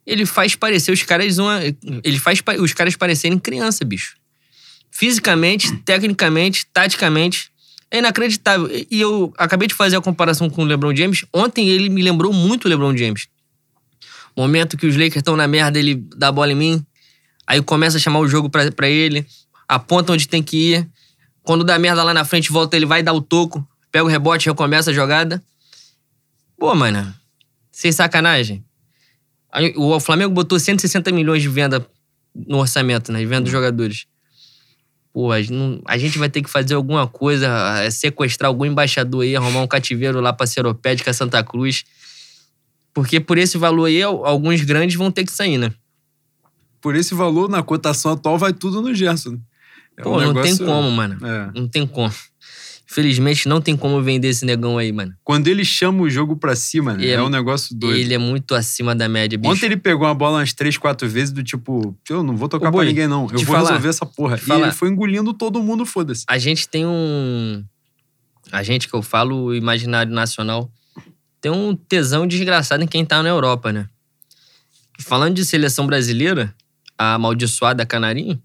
Ele faz parecer os caras uma. Ele faz os caras parecerem criança, bicho. Fisicamente, tecnicamente, taticamente. É inacreditável. E- eu acabei de fazer a comparação com o LeBron James. Ontem ele me lembrou muito o LeBron James. Momento que os Lakers estão na merda, ele dá a bola em mim. Aí começa a chamar o jogo pra ele. Aponta onde tem que ir. Quando dá merda lá na frente, volta, ele vai dar o toco. Pega o rebote, recomeça a jogada. Pô, mano. Sem sacanagem. O Flamengo botou 160 milhões de venda no orçamento, né? De venda dos jogadores. Pô, a gente, vai ter que fazer alguma coisa, é, sequestrar algum embaixador aí, arrumar um cativeiro lá pra Seropédica Santa Cruz. Porque por esse valor aí, al- alguns grandes vão ter que sair, né? Por esse valor, na cotação atual, vai tudo no Gerson. É Pô, um não tem negócio- como, mano. É. Não tem como. Infelizmente, não tem como vender esse negão aí, mano. Quando ele chama o jogo pra cima, né? É- um negócio doido. Ele é muito acima da média, bicho. Ontem ele pegou uma bola umas três, quatro vezes do tipo, eu não vou tocar Ô, pra Boi, ninguém, não. Eu vou falar, resolver essa porra. E falar. ele foi engolindo todo mundo, foda-se. A gente tem um. A gente que eu falo, o imaginário nacional, tem um tesão desgraçado em quem tá na Europa, né? Falando de seleção brasileira, a amaldiçoada Canarinho,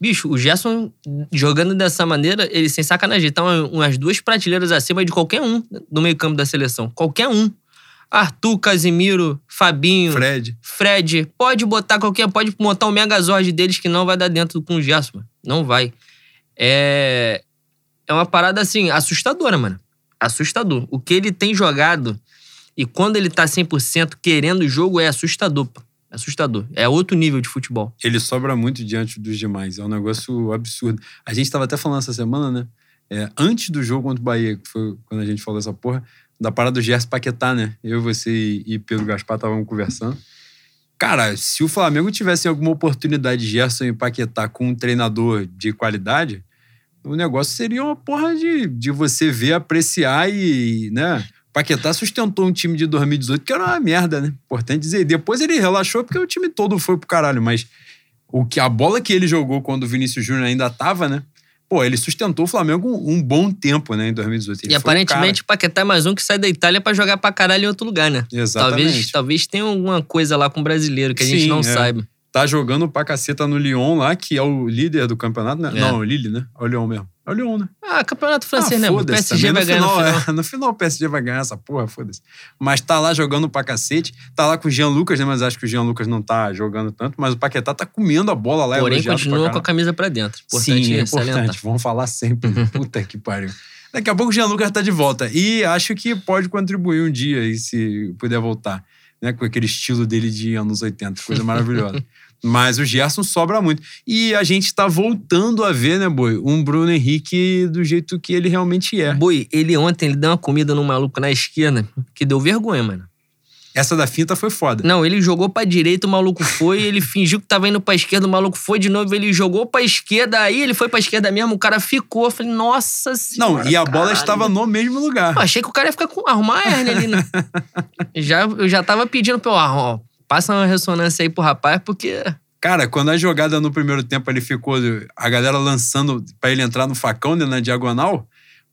bicho, o Gerson jogando dessa maneira, ele sem sacanagem, tá uma- umas duas prateleiras acima de qualquer um do meio-campo da seleção. Qualquer um. Arthur, Casimiro, Fabinho, Fred. Fred, pode botar qualquer, pode montar o Megazord deles que não vai dar dentro com o Gerson. Não vai. É, é uma parada assim, assustadora, mano. Assustador. O que ele tem jogado e quando ele tá 100% querendo o jogo é assustador, pô. Assustador. É outro nível de futebol. Ele sobra muito diante dos demais. É um negócio absurdo. A gente tava até falando essa semana, né? É, antes do jogo contra o Bahia, que foi quando a gente falou essa porra, da parada do Gerson Paquetá, né? Eu, você e- Pedro Gaspar estavam conversando. Cara, se o Flamengo tivesse alguma oportunidade de Gerson e Paquetá com um treinador de qualidade, o negócio seria uma porra de, de você ver, apreciar e, né? Paquetá sustentou um time de 2018 que era uma merda, né? Importante dizer. Depois ele relaxou porque o time todo foi pro caralho, mas o que a bola que ele jogou quando o Vinícius Júnior ainda tava, né? Pô, ele sustentou o Flamengo um, um bom tempo, né, em 2018. Ele e aparentemente o Paquetá é mais um que sai da Itália pra jogar pra caralho em outro lugar, né? Exatamente. Talvez, talvez tenha alguma coisa lá com o brasileiro que a gente Sim, não é. saiba. Tá jogando pra caceta no Lyon lá, que é o líder do campeonato, né? É. Não, o Lille, né? É o Lyon mesmo. É o Lyon, né? Ah, campeonato francês, ah, né? O PSG vai ganhar no final. é, no final o PSG vai ganhar essa porra, foda-se. Mas tá lá jogando pra cacete. Tá lá com o Jean Lucas, né? Mas acho que o Jean Lucas não tá jogando tanto. Mas o Paquetá tá comendo a bola lá. Porém, elogiado pra continua com a camisa pra dentro. Importante Sim, é salientar. importante. Vamos falar sempre. Puta que pariu. Daqui a pouco o Jean Lucas tá de volta. E acho que pode contribuir um dia aí, se puder voltar. Né? Com aquele estilo dele de anos 80. Coisa maravilhosa. Mas o Gerson sobra muito. E a gente tá voltando a ver, né, Boi? Um Bruno Henrique do jeito que ele realmente é. Boi, ele ontem ele deu uma comida no maluco na esquerda que deu vergonha, mano. Essa da finta foi foda. Não, ele jogou pra direita, o maluco foi, ele fingiu que tava indo pra esquerda, o maluco foi de novo, ele jogou pra esquerda, aí ele foi pra esquerda mesmo, o cara ficou. Eu falei, nossa senhora. Não, e a bola caralho. estava no mesmo lugar. Eu achei que o cara ia ficar com arrumar a hernia ali, né? já, eu já tava pedindo ah, ó, passa uma ressonância aí pro rapaz, porque. Cara, quando a jogada no primeiro tempo ele ficou, a galera lançando pra ele entrar no facão, né, na diagonal,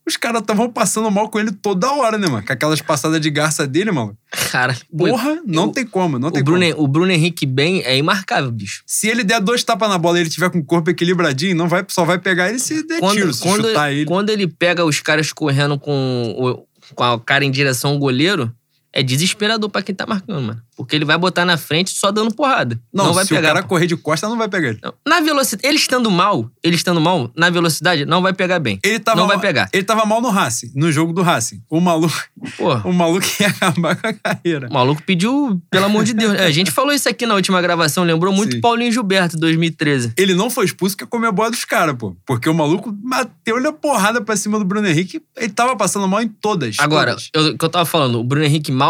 os caras estavam passando mal com ele toda hora, né, mano? Com aquelas passadas de garça dele, mano. Cara, Porra, não eu- tem como, não tem Bruno, como. o Bruno Henrique bem é imarcável, bicho. Se ele der dois tapas na bola e ele tiver com o corpo equilibradinho, não vai, só vai pegar ele se der tiro, se quando, chutar ele. quando ele pega os caras correndo com, com a cara em direção ao goleiro, é desesperador pra quem tá marcando, mano. Porque ele vai botar na frente só dando porrada. Não, Não, vai se pegar. o cara correr de costa, não vai pegar ele. Não. Na velocidade, ele estando mal, ele estando mal, na velocidade, não vai pegar bem. Ele tava não vai pegar. Ele tava mal no Racing, no jogo do Racing. O maluco, Porra. o maluco ia acabar com a carreira. O maluco pediu, pelo amor de Deus. A gente falou isso aqui na última gravação, lembrou muito Sim. Paulinho Gilberto, 2013. Ele não foi expulso porque comeu a bola dos caras, pô. Porque o maluco bateu-lhe a porrada pra cima do Bruno Henrique. Ele tava passando mal em todas. Agora, todas. eu- o que eu tava falando, o Bruno Henrique mal,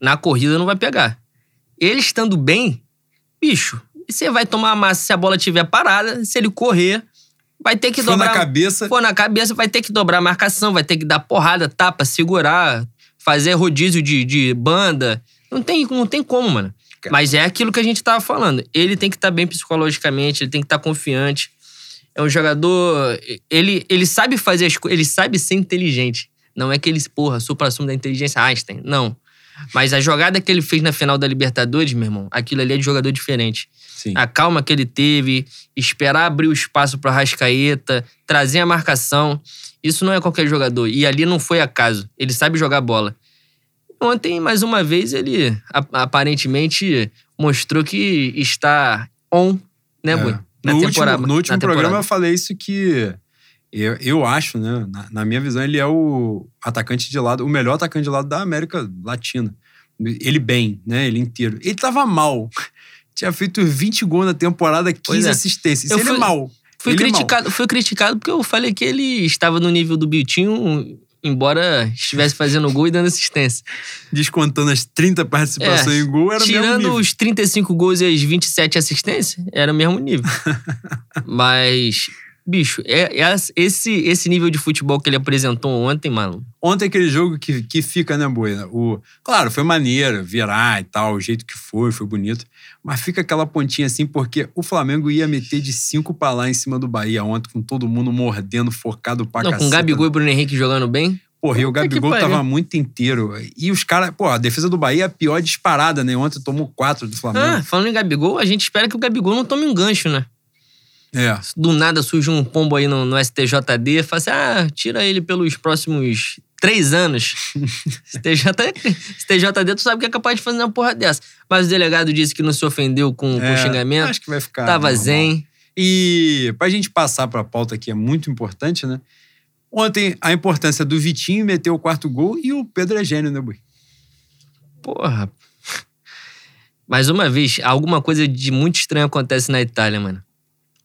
na corrida não vai pegar. Ele estando bem, bicho, você vai tomar a massa se a bola estiver parada, se ele correr, vai ter que foi dobrar. na cabeça. For na cabeça, vai ter que dobrar a marcação, vai ter que dar porrada, tapa, segurar, fazer rodízio de, de banda. Não tem, não tem como, mano. Cara. Mas é aquilo que a gente tava falando. Ele tem que estar bem psicologicamente, ele tem que estar confiante. É um jogador. Ele, ele sabe fazer as coisas, ele sabe ser inteligente. Não é que ele, porra, supra-sumo da inteligência Einstein. Não. Mas a jogada que ele fez na final da Libertadores, meu irmão, aquilo ali é de jogador diferente Sim. a calma que ele teve, esperar abrir o espaço para Rascaeta, trazer a marcação. Isso não é qualquer jogador. E ali não foi acaso. Ele sabe jogar bola. Ontem, mais uma vez, ele aparentemente mostrou que está on, né, É. Bui? Na No temporada- último, no último programa eu falei isso que eu, eu acho, né? Na, na minha visão, ele é o atacante de lado, o melhor atacante de lado da América Latina. Ele bem, né? Ele inteiro. Ele tava mal. Tinha feito 20 gols na temporada, 15 Pois é. assistências. Eu ele fui- é mal. Fui Ele é mal. criticado, fui criticado porque eu falei que ele estava no nível do Biltinho, embora estivesse fazendo gol e dando assistência. Descontando as 30 participações É, em gol, era o mesmo Tirando nível. os 35 gols e as 27 assistências, era o mesmo nível. Mas, bicho, é, é esse, esse nível de futebol que ele apresentou ontem, mano. Ontem aquele jogo que, que fica, né, Boia? O, claro, foi maneiro, virar e tal, o jeito que foi, foi bonito. Mas fica aquela pontinha assim, porque o Flamengo ia meter de cinco pra lá em cima do Bahia ontem, com todo mundo mordendo, focado pra Não, com caceta. Gabigol e Bruno Henrique jogando bem. Porra, e o Gabigol tava muito inteiro. E os caras, pô, a defesa do Bahia é a pior disparada, né? Ontem tomou quatro do Flamengo. Ah, falando em Gabigol, a gente espera que o Gabigol não tome um gancho, né? É. Do nada surge um pombo aí no, no STJD, fala assim, ah, tira ele pelos próximos três anos. STJ, STJD, tu sabe que é capaz de fazer uma porra dessa. Mas o delegado disse que não se ofendeu com, com É, xingamento. Acho que vai ficar. Tava normal. zen. E pra gente passar pra pauta que é muito importante, né? Ontem, a importância do Vitinho meter o quarto gol e o Pedro é gênio, né, Bui? Porra. Mais uma vez, alguma coisa de muito estranho acontece na Itália, mano.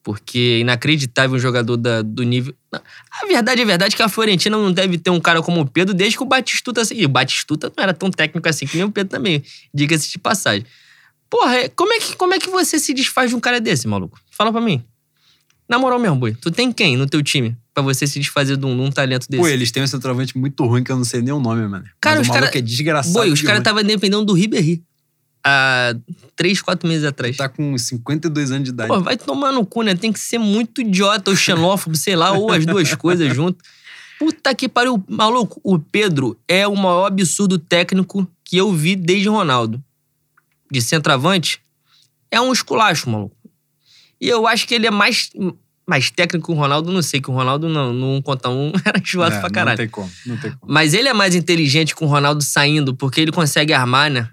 Porque é inacreditável um jogador da- do nível. A verdade é verdade que a Fiorentina não deve ter um cara como o Pedro desde que o Batistuta. E o Batistuta não era tão técnico assim que nem o Pedro também, diga-se de passagem. Porra, é- como é, que, como é que você se desfaz de um cara desse, maluco? Fala pra mim. Na moral mesmo, boi. Tu tem quem no teu time pra você se desfazer de um, de um talento desse? Pô, eles têm um centroavante muito ruim que eu não sei nem o nome, mano. Cara, Mas os o maluco cara- é desgraçado. Boi, os caras estavam dependendo do Ribéry. Há três, quatro meses atrás. Tá com 52 anos de idade. Pô, vai tomar no cu, né? Tem que ser muito idiota ou xenófobo, sei lá, ou as duas coisas junto. Puta que pariu. Maluco, o Pedro é o maior absurdo técnico que eu vi desde Ronaldo. De centroavante, é um esculacho, maluco. E eu acho que ele é mais, mais técnico que o Ronaldo. Não sei, que o Ronaldo não, no um contra um era enjoado É, pra caralho. Não tem como, não tem como. Mas ele é mais inteligente com o Ronaldo saindo, porque ele consegue armar, né?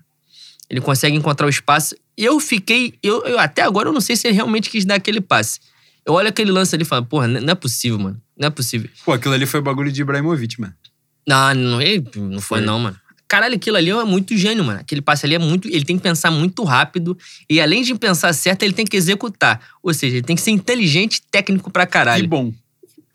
Ele consegue encontrar o espaço. Eu fiquei. Eu, eu- até agora eu não sei se ele realmente quis dar aquele passe. Eu olho aquele lance ali e falo, porra, não é possível, mano. Não é possível. Pô, aquilo ali foi bagulho de Ibrahimovic, mano. Não, não, ele- não foi, não, mano. Caralho, aquilo ali é muito gênio, mano. Aquele passe ali é muito. Ele tem que pensar muito rápido. E além de pensar certo, ele tem que executar. Ou seja, ele tem que ser inteligente e técnico pra E caralho. bom.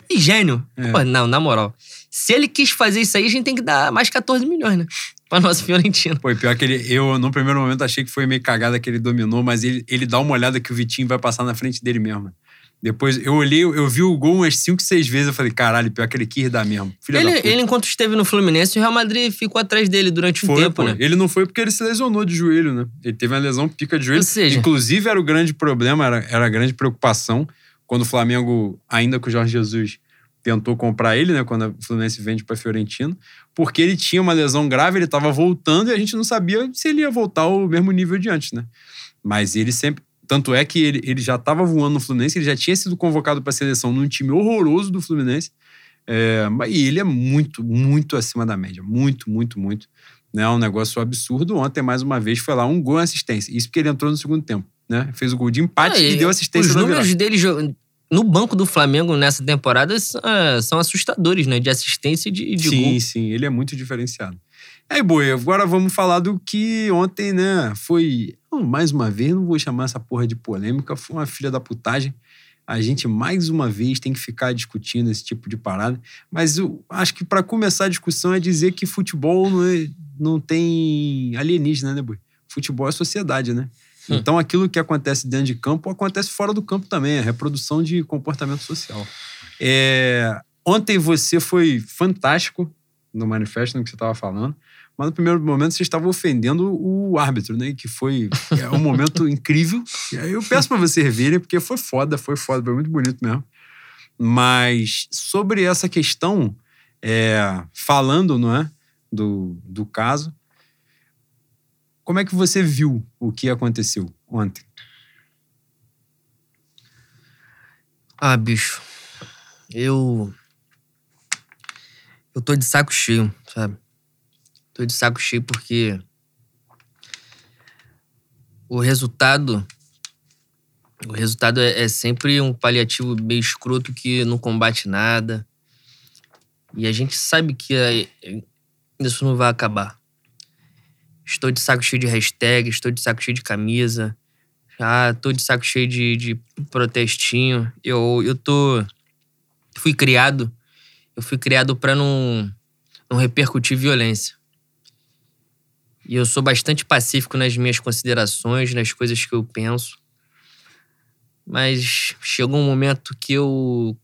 E gênio. É. Pô, não, na moral. Se ele quis fazer isso aí, a gente tem que dar mais 14 milhões, né? Pra nossa Fiorentina. Pô, pior que ele, eu, no primeiro momento, achei que foi meio cagada que ele dominou, mas ele, ele dá uma olhada que o Vitinho vai passar na frente dele mesmo. Depois eu olhei, eu vi o gol umas 5, 6 vezes, eu falei, caralho, pior que ele quis dar mesmo. Ele, ele, enquanto esteve no Fluminense, o Real Madrid ficou atrás dele durante um Foi, tempo, pô. né? Ele não foi porque ele se lesionou de joelho, né? Ele teve uma lesão pica de joelho. Ou seja- Inclusive, era o grande problema, era, era a grande preocupação quando o Flamengo, ainda com o Jorge Jesus, tentou comprar ele, né? Quando o Fluminense vende pra Fiorentino, porque ele tinha uma lesão grave, ele tava voltando e a gente não sabia se ele ia voltar ao mesmo nível de antes, né? Mas ele sempre. Tanto é que ele, ele já estava voando no Fluminense, ele já tinha sido convocado para a seleção num time horroroso do Fluminense. É, e ele é muito, muito acima da média. Muito, muito, muito. né? Um negócio absurdo. Ontem, mais uma vez, foi lá um gol e assistência. Isso porque ele entrou no segundo tempo, né? Fez o gol de empate e, e deu assistência Os números dele no banco do Flamengo nessa temporada uh, são assustadores, né? De assistência e de, de sim, gol. Sim, sim. Ele é muito diferenciado. Aí, Boi, agora vamos falar do que ontem, né? Foi, mais uma vez, não vou chamar essa porra de polêmica, foi uma filha da putagem. A gente, mais uma vez, tem que ficar discutindo esse tipo de parada. Mas eu acho que para começar a discussão é dizer que futebol não, é, não tem alienígena, né, Boi? Futebol é sociedade, né? Hum. Então, aquilo que acontece dentro de campo acontece fora do campo também, a reprodução de comportamento social. É... Ontem você foi fantástico no manifesto no que você estava falando, mas no primeiro momento você estava ofendendo o árbitro, né? Que foi é um momento incrível. E aí eu peço para você reverem, porque foi foda, foi foda, foi muito bonito mesmo. Mas sobre essa questão, é, falando, não é, do, do caso, como é que você viu o que aconteceu ontem? Ah, bicho. Eu. Eu tô de saco cheio, sabe? Tô de saco cheio porque. O resultado. O resultado é, é sempre um paliativo meio escroto que não combate nada. E a gente sabe que isso não vai acabar. Estou de saco cheio de hashtag, estou de saco cheio de camisa. Ah, tô de saco cheio de, de protestinho. Eu, eu tô. Fui criado. Eu fui criado para não, não repercutir violência. E eu sou bastante pacífico nas minhas considerações, nas coisas que eu penso. Mas chegou um momento que eu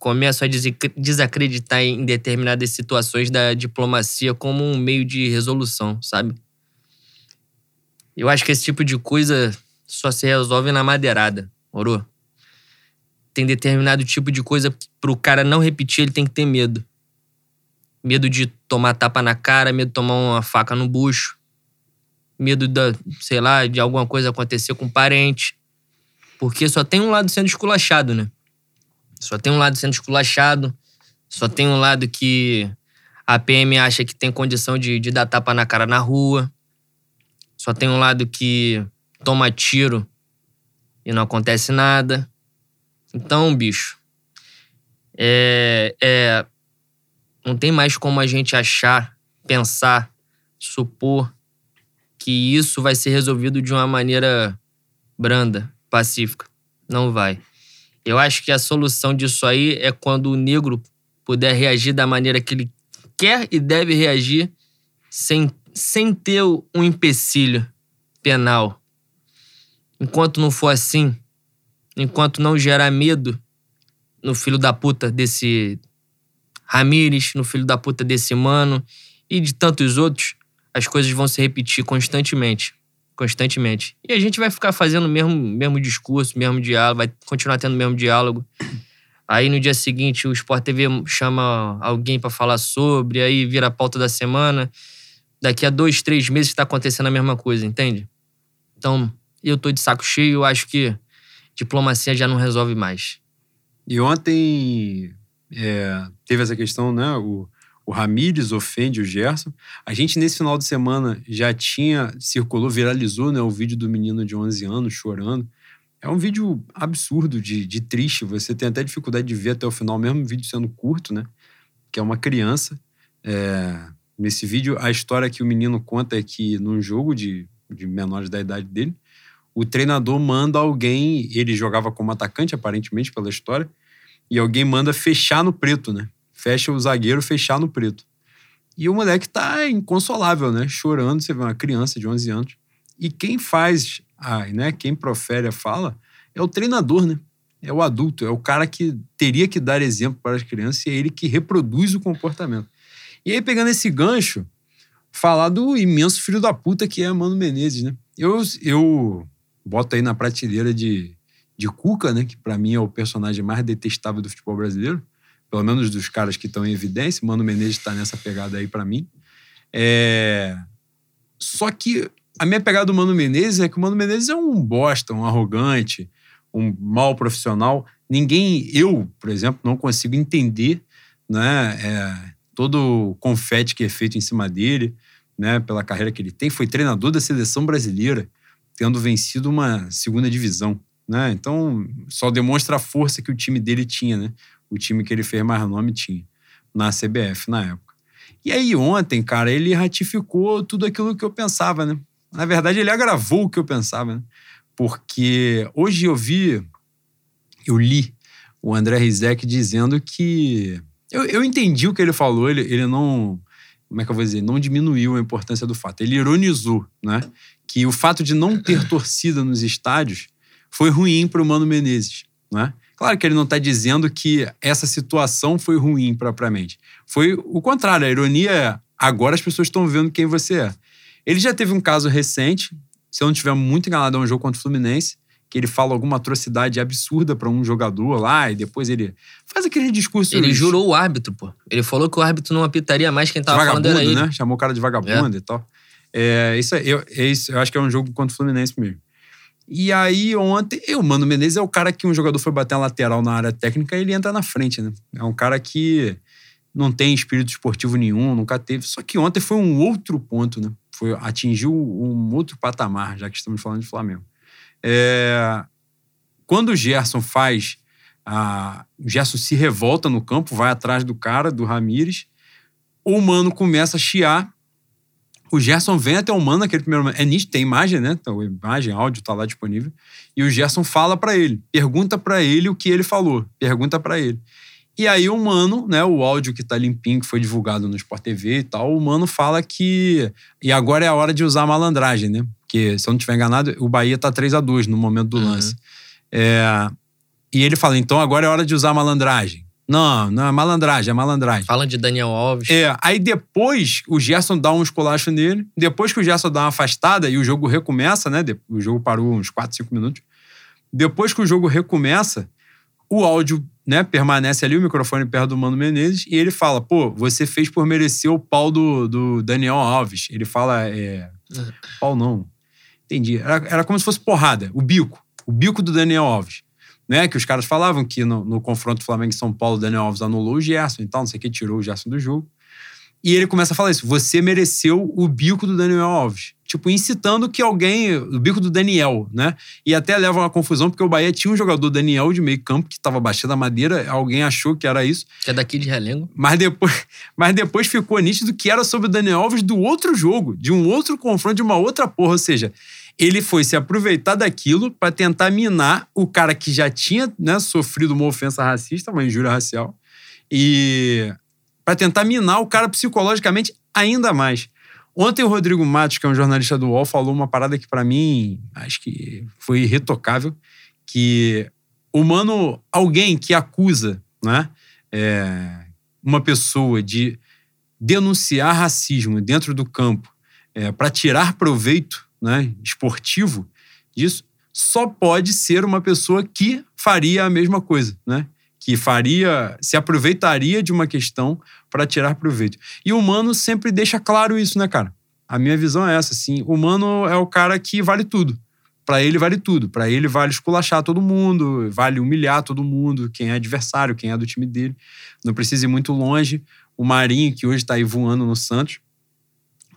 começo a desacreditar em determinadas situações da diplomacia como um meio de resolução, sabe? Eu acho que esse tipo de coisa só se resolve na madeirada, morou? Tem determinado tipo de coisa pro cara não repetir, ele tem que ter medo. Medo de tomar tapa na cara, medo de tomar uma faca no bucho, medo da, sei lá, de alguma coisa acontecer com um parente. Porque só tem um lado sendo esculachado, né? Só tem um lado sendo esculachado, só tem um lado que a PM acha que tem condição de, de dar tapa na cara na rua. Só tem um lado que toma tiro e não acontece nada. Então, bicho, é, é, não tem mais como a gente achar, pensar, supor que isso vai ser resolvido de uma maneira branda, pacífica. Não vai. Eu acho que a solução disso aí é quando o negro puder reagir da maneira que ele quer e deve reagir sem sem ter um empecilho penal. Enquanto não for assim, enquanto não gerar medo no filho da puta desse Ramires, no filho da puta desse mano e de tantos outros, as coisas vão se repetir constantemente. Constantemente. E a gente vai ficar fazendo o mesmo, mesmo discurso, mesmo diálogo, vai continuar tendo o mesmo diálogo. Aí no dia seguinte o Sport TV chama alguém para falar sobre, aí vira a pauta da semana daqui a dois, três meses está acontecendo a mesma coisa, entende? Então, eu tô de saco cheio, eu acho que diplomacia já não resolve mais. E ontem é, teve essa questão, né? O, o Ramires ofende o Gerson. A gente, nesse final de semana, já tinha, circulou, viralizou, né? O vídeo do menino de 11 anos chorando. É um vídeo absurdo, de, de triste. Você tem até dificuldade de ver até o final, mesmo o vídeo sendo curto, né? Que é uma criança. É, Nesse vídeo, a história que o menino conta é que num jogo de, de menores da idade dele, o treinador manda alguém, ele jogava como atacante, aparentemente, pela história, e alguém manda fechar no preto, né? Fecha o zagueiro, fechar no preto. E o moleque tá inconsolável, né? Chorando, você vê uma criança de 11 anos. E quem faz, a, né? Quem profere a fala é o treinador, né? É o adulto, é o cara que teria que dar exemplo para as crianças e é ele que reproduz o comportamento. E aí, pegando esse gancho, falar do imenso filho da puta que é Mano Menezes, né? Eu, eu boto aí na prateleira de, de Cuca, né? Que para mim é o personagem mais detestável do futebol brasileiro. Pelo menos dos caras que estão em evidência. Mano Menezes tá nessa pegada aí para mim. É... Só que a minha pegada do Mano Menezes é que o Mano Menezes é um bosta, um arrogante, um mau profissional. Ninguém, eu, por exemplo, não consigo entender né, é, todo o confete que é feito em cima dele, né, pela carreira que ele tem, foi treinador da seleção brasileira, tendo vencido uma segunda divisão. Né? Então, só demonstra a força que o time dele tinha, né? O time que ele fez mais nome tinha na CBF na época. E aí, ontem, cara, ele ratificou tudo aquilo que eu pensava, né? Na verdade, ele agravou o que eu pensava, né? Porque hoje eu vi, eu li o André Rizek dizendo que. Eu, eu entendi o que ele falou, ele, ele não. Como é que eu vou dizer? Não diminuiu a importância do fato. Ele ironizou, né? Que o fato de não ter torcida nos estádios foi ruim para o Mano Menezes, né? Claro que ele não está dizendo que essa situação foi ruim propriamente. Foi o contrário. A ironia é agora as pessoas estão vendo quem você é. Ele já teve um caso recente, se eu não estiver muito enganado, é um jogo contra o Fluminense, que ele fala alguma atrocidade absurda para um jogador lá e depois ele faz aquele discurso. Ele jurou o árbitro, pô. Ele falou que o árbitro não apitaria mais quem tava falando era ele. né? Chamou o cara de vagabundo é. e tal. É, isso, eu, é isso, eu acho que é um jogo contra o Fluminense mesmo. E aí, ontem, o Mano Menezes é o cara que um jogador foi bater a lateral na área técnica e ele entra na frente, né? É um cara que não tem espírito esportivo nenhum, nunca teve. Só que ontem foi um outro ponto, né? Foi, atingiu um outro patamar, já que estamos falando de Flamengo. É, quando o Gerson faz. A, o Gerson se revolta no campo, vai atrás do cara, do Ramires. O Mano começa a chiar o Gerson vem até o Mano naquele primeiro momento. É nítido, tem imagem, né? Então, imagem, áudio tá lá disponível. E o Gerson fala para ele, pergunta para ele o que ele falou. Pergunta para ele. E aí o Mano, né, o áudio que tá limpinho, que foi divulgado no Sport TV e tal, o Mano fala que e agora é a hora de usar a malandragem, né? Porque se eu não estiver enganado, o Bahia tá 3 a 2 no momento do uhum. lance. É, e ele fala, então agora é hora de usar a malandragem. Não, não, é malandragem, é malandragem. Fala de Daniel Alves. É, aí depois o Gerson dá um esculacho nele. Depois que o Gerson dá uma afastada e o jogo recomeça, né? O jogo parou uns 4, 5 minutos. Depois que o jogo recomeça, o áudio né, permanece ali, o microfone perto do Mano Menezes, e ele fala: pô, você fez por merecer o pau do, do Daniel Alves. Ele fala: é. Pau não. Entendi. Era, era como se fosse porrada, o bico. O bico do Daniel Alves né? Que os caras falavam que no, no confronto Flamengo e São Paulo, o Daniel Alves anulou o Gerson e tal, não sei o que, tirou o Gerson do jogo. E ele começa a falar isso: você mereceu o bico do Daniel Alves. Tipo, incitando que alguém. O bico do Daniel, né? E até leva uma confusão, porque o Bahia tinha um jogador Daniel de meio campo que estava baixando a madeira, alguém achou que era isso. Que é daqui de Relengo. Mas depois, mas depois ficou nítido que era sobre o Daniel Alves do outro jogo, de um outro confronto, de uma outra porra. Ou seja, ele foi se aproveitar daquilo para tentar minar o cara que já tinha né, sofrido uma ofensa racista, uma injúria racial, e para tentar minar o cara psicologicamente ainda mais. Ontem o Rodrigo Matos, que é um jornalista do UOL, falou uma parada que para mim acho que foi irretocável, que o mano, alguém que acusa, né, é, uma pessoa de denunciar racismo dentro do campo é, para tirar proveito né, esportivo disso, só pode ser uma pessoa que faria a mesma coisa, né? Que faria, se aproveitaria de uma questão para tirar proveito. E o humano sempre deixa claro isso, né, cara? A minha visão é essa, assim. O humano é o cara que vale tudo. Para ele vale tudo. Para ele vale esculachar todo mundo, vale humilhar todo mundo, quem é adversário, quem é do time dele. Não precisa ir muito longe. O Marinho, que hoje está aí voando no Santos,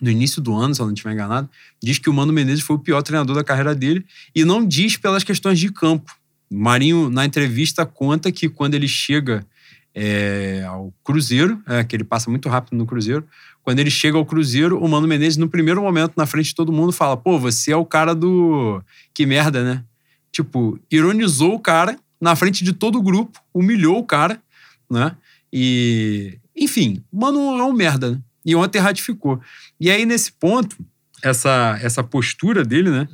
no início do ano, se eu não estiver enganado, diz que o Mano Menezes foi o pior treinador da carreira dele e não diz pelas questões de campo. Marinho, na entrevista, conta que quando ele chega é, ao Cruzeiro, é, que ele passa muito rápido no Cruzeiro, quando ele chega ao Cruzeiro, o Mano Menezes, no primeiro momento, na frente de todo mundo, fala: pô, você é o cara do. Que merda, né? Tipo, ironizou o cara na frente de todo o grupo, humilhou o cara, né? E. Enfim, o Mano é um merda, né? E ontem ratificou. E aí, nesse ponto, essa, essa postura dele, né?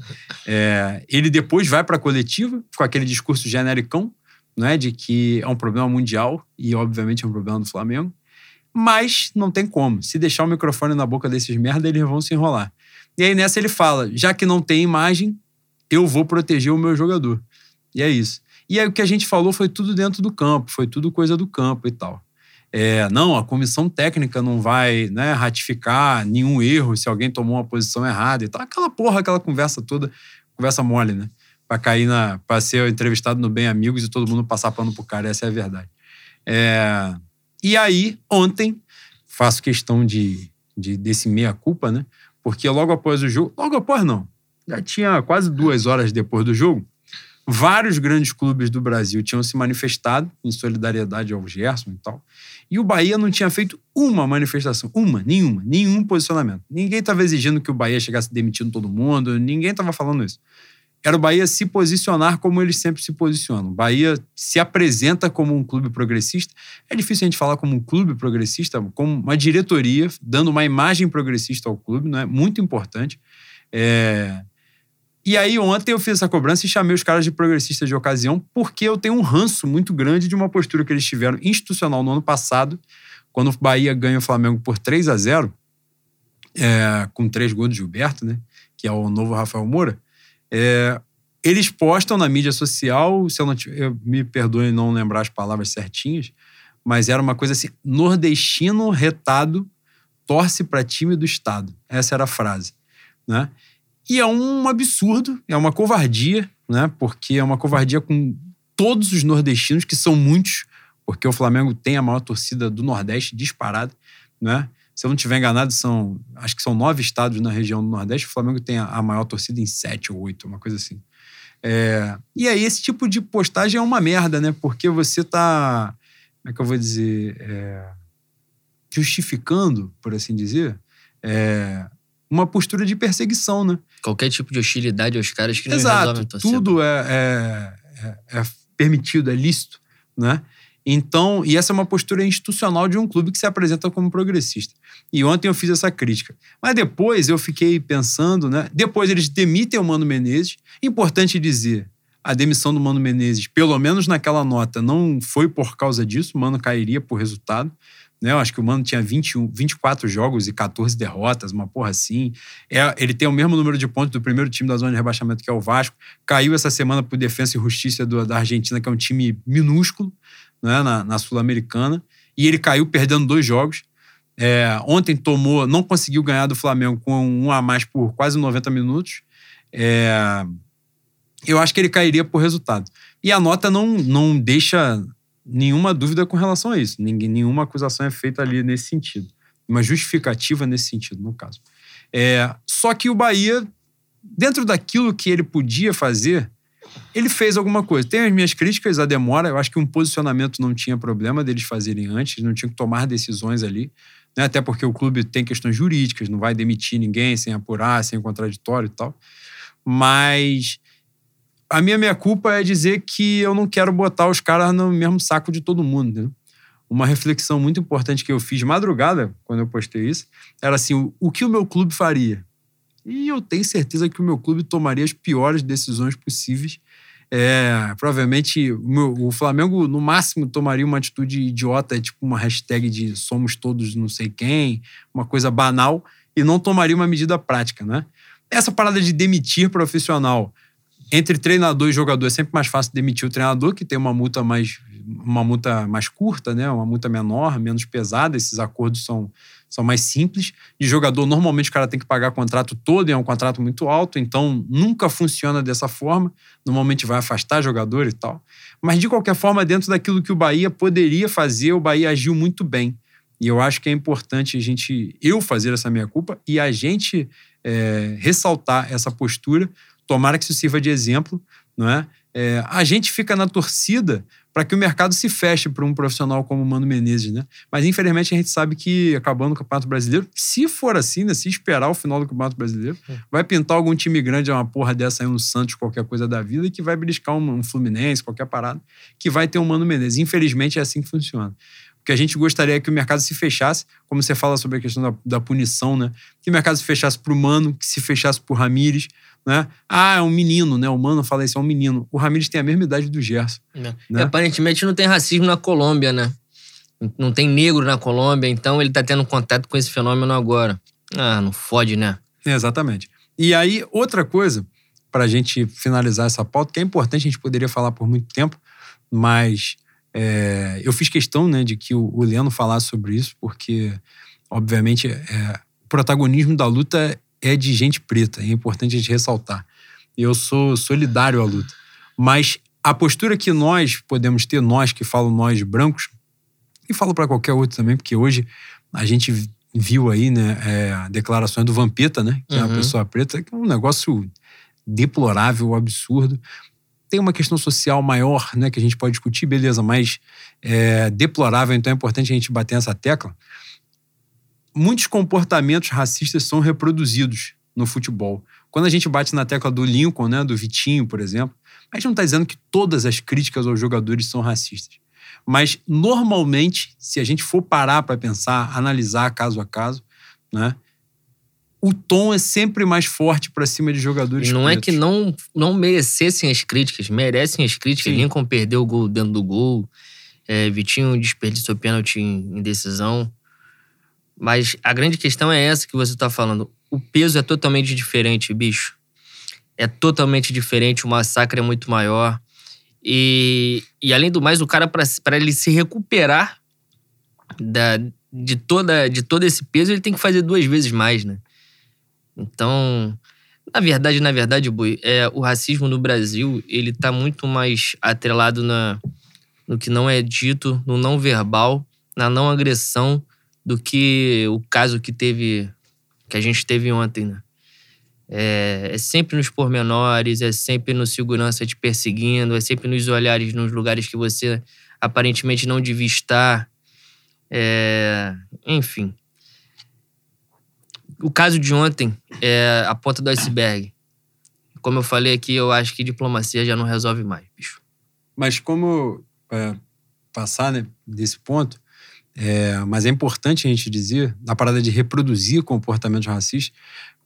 É, ele depois vai para a coletiva com aquele discurso genericão, né? De que é um problema mundial e, obviamente, é um problema do Flamengo. Mas não tem como. Se deixar o microfone na boca desses merda, eles vão se enrolar. E aí, nessa, ele fala: já que não tem imagem, eu vou proteger o meu jogador. E é isso. E aí, o que a gente falou foi tudo dentro do campo, foi tudo coisa do campo e tal. É, não, a comissão técnica não vai né, ratificar nenhum erro se alguém tomou uma posição errada e tal. Aquela porra, aquela conversa toda, conversa mole, né? Pra cair na. pra ser entrevistado no Bem Amigos e todo mundo passar pano pro cara, essa é a verdade. É, e aí, ontem, faço questão de, de, desse meia-culpa, né? Porque logo após o jogo, logo após não, já tinha quase duas horas depois do jogo, vários grandes clubes do Brasil tinham se manifestado em solidariedade ao Gerson e tal. E o Bahia não tinha feito uma manifestação, uma, nenhuma, nenhum posicionamento. Ninguém estava exigindo que o Bahia chegasse demitindo todo mundo, ninguém estava falando isso. Era o Bahia se posicionar como eles sempre se posicionam. O Bahia se apresenta como um clube progressista. É difícil a gente falar como um clube progressista, como uma diretoria, dando uma imagem progressista ao clube, não é? Muito importante. É... E aí, ontem eu fiz essa cobrança e chamei os caras de progressistas de ocasião, porque eu tenho um ranço muito grande de uma postura que eles tiveram institucional no ano passado, quando o Bahia ganha o Flamengo por 3 a 0 é, com três gols do Gilberto, né? Que é o novo Rafael Moura. É, eles postam na mídia social, se eu não eu, me perdoe não lembrar as palavras certinhas, mas era uma coisa assim: nordestino retado torce para time do Estado. Essa era a frase, né? E é um absurdo, é uma covardia, né? Porque é uma covardia com todos os nordestinos, que são muitos, porque o Flamengo tem a maior torcida do Nordeste disparada, né? Se eu não estiver enganado, são acho que são nove estados na região do Nordeste. O Flamengo tem a, maior torcida em sete ou oito, uma coisa assim. É, e aí, esse tipo de postagem é uma merda, né? Porque você tá. Como é que eu vou dizer? É, justificando, por assim dizer, é, uma postura de perseguição, né? Qualquer tipo de hostilidade aos caras que não Exato. Tudo é, é, é, é permitido, é lícito, né? Então, e essa é uma postura institucional de um clube que se apresenta como progressista. E ontem eu fiz essa crítica. Mas depois eu fiquei pensando, né? Depois eles demitem o Mano Menezes. Importante dizer, a demissão do Mano Menezes, pelo menos naquela nota, não foi por causa disso, o Mano cairia por resultado. Né? Eu acho que o Mano tinha 21, 24 jogos e 14 derrotas, uma porra assim. É, ele tem o mesmo número de pontos do primeiro time da zona de rebaixamento, que é o Vasco. Caiu essa semana por Defesa e Justiça do, da Argentina, que é um time minúsculo né? na, na Sul-Americana. E ele caiu perdendo dois jogos. É, ontem tomou, não conseguiu ganhar do Flamengo com um a mais por quase 90 minutos. É, eu acho que ele cairia por resultado. E a nota não, não deixa nenhuma dúvida com relação a isso. Ninguém, nenhuma acusação é feita ali nesse sentido. Uma justificativa nesse sentido, no caso. É, só que o Bahia, dentro daquilo que ele podia fazer, ele fez alguma coisa. Tem as minhas críticas à demora. Eu acho que um posicionamento não tinha problema deles fazerem antes, não tinham que tomar decisões ali. Né? Até porque o clube tem questões jurídicas, não vai demitir ninguém sem apurar, sem contraditório e tal. Mas a minha meia culpa é dizer que eu não quero botar os caras no mesmo saco de todo mundo. Né? Uma reflexão muito importante que eu fiz madrugada, quando eu postei isso, era assim: o, o que o meu clube faria? E eu tenho certeza que o meu clube tomaria as piores decisões possíveis. É, provavelmente o, meu, o, Flamengo, no máximo, tomaria uma atitude idiota, tipo uma hashtag de somos todos não sei quem, uma coisa banal, e não tomaria uma medida prática, né? Essa parada de demitir profissional entre treinador e jogador é sempre mais fácil demitir o treinador, que tem uma multa mais, uma multa mais curta, né? uma multa menor, menos pesada. Esses acordos são, são mais simples. De jogador, normalmente o cara tem que pagar o contrato todo e é um contrato muito alto, então nunca funciona dessa forma. Normalmente vai afastar jogador e tal. Mas de qualquer forma, dentro daquilo que o Bahia poderia fazer, o Bahia agiu muito bem. E eu acho que é importante a gente, eu fazer essa minha culpa e a gente é, ressaltar essa postura, Tomara que isso sirva de exemplo, não é? é a gente fica na torcida para que o mercado se feche para um profissional como o Mano Menezes, né? Mas infelizmente a gente sabe que acabando o Campeonato Brasileiro, se for assim, né, se esperar o final do Campeonato Brasileiro, é. vai pintar algum time grande, uma porra dessa aí, um Santos, qualquer coisa da vida, que vai beliscar um, um Fluminense, qualquer parada, que vai ter um Mano Menezes. Infelizmente é assim que funciona. Que a gente gostaria que o mercado se fechasse, como você fala sobre a questão da, da punição, né? Que o mercado se fechasse para o Mano, que se fechasse para o Ramires, né? Ah, é um menino, né? O Mano fala isso, é um menino. O Ramires tem a mesma idade do Gerson. É. Né? aparentemente não tem racismo na Colômbia, né? Não tem negro na Colômbia, então ele tá tendo contato com esse fenômeno agora. Ah, não fode, né? É, exatamente. E aí, outra coisa, para a gente finalizar essa pauta, que é importante, a gente poderia falar por muito tempo, mas é, eu fiz questão né, de que o, o Leno falasse sobre isso, porque, obviamente, é, o protagonismo da luta é de gente preta, é importante a gente ressaltar. Eu sou solidário à luta. Mas a postura que nós podemos ter, nós que falam nós brancos, e falo para qualquer outro também, porque hoje a gente viu aí, né, é, a declaração do Vampeta, né, que uhum. é uma pessoa preta, que é um negócio deplorável, absurdo. Tem uma questão social maior, né, que a gente pode discutir, beleza, mas é deplorável, então é importante a gente bater nessa tecla. Muitos comportamentos racistas são reproduzidos no futebol. Quando a gente bate na tecla do Lincoln, né, do Vitinho, por exemplo, a gente não está dizendo que todas as críticas aos jogadores são racistas. Mas, normalmente, se a gente for parar para pensar, analisar caso a caso, né, o tom é sempre mais forte para cima de jogadores Não pretos. é que não, não merecessem as críticas, merecem as críticas. Sim. Lincoln perdeu o gol dentro do gol, é, Vitinho desperdiçou pênalti em, em decisão. Mas a grande questão é essa que você está falando. O peso é totalmente diferente, bicho é totalmente diferente, o massacre é muito maior. E, e além do mais, o cara, para ele se recuperar da, de, toda, de todo esse peso, ele tem que fazer duas vezes mais, né? Então, na verdade, na verdade, Boi, é, o racismo no Brasil, ele tá muito mais atrelado na, no que não é dito, no não verbal, na não agressão, do que o caso que teve, que a gente teve ontem, né? É, é, sempre nos pormenores, é sempre no segurança te perseguindo, é sempre nos olhares nos lugares que você aparentemente não devia estar. É, enfim. O caso de ontem é a ponta do iceberg. Como eu falei aqui, eu acho que diplomacia já não resolve mais, bicho. Mas como é, passar né, desse ponto, é, mas é importante a gente dizer, na parada de reproduzir comportamentos racistas,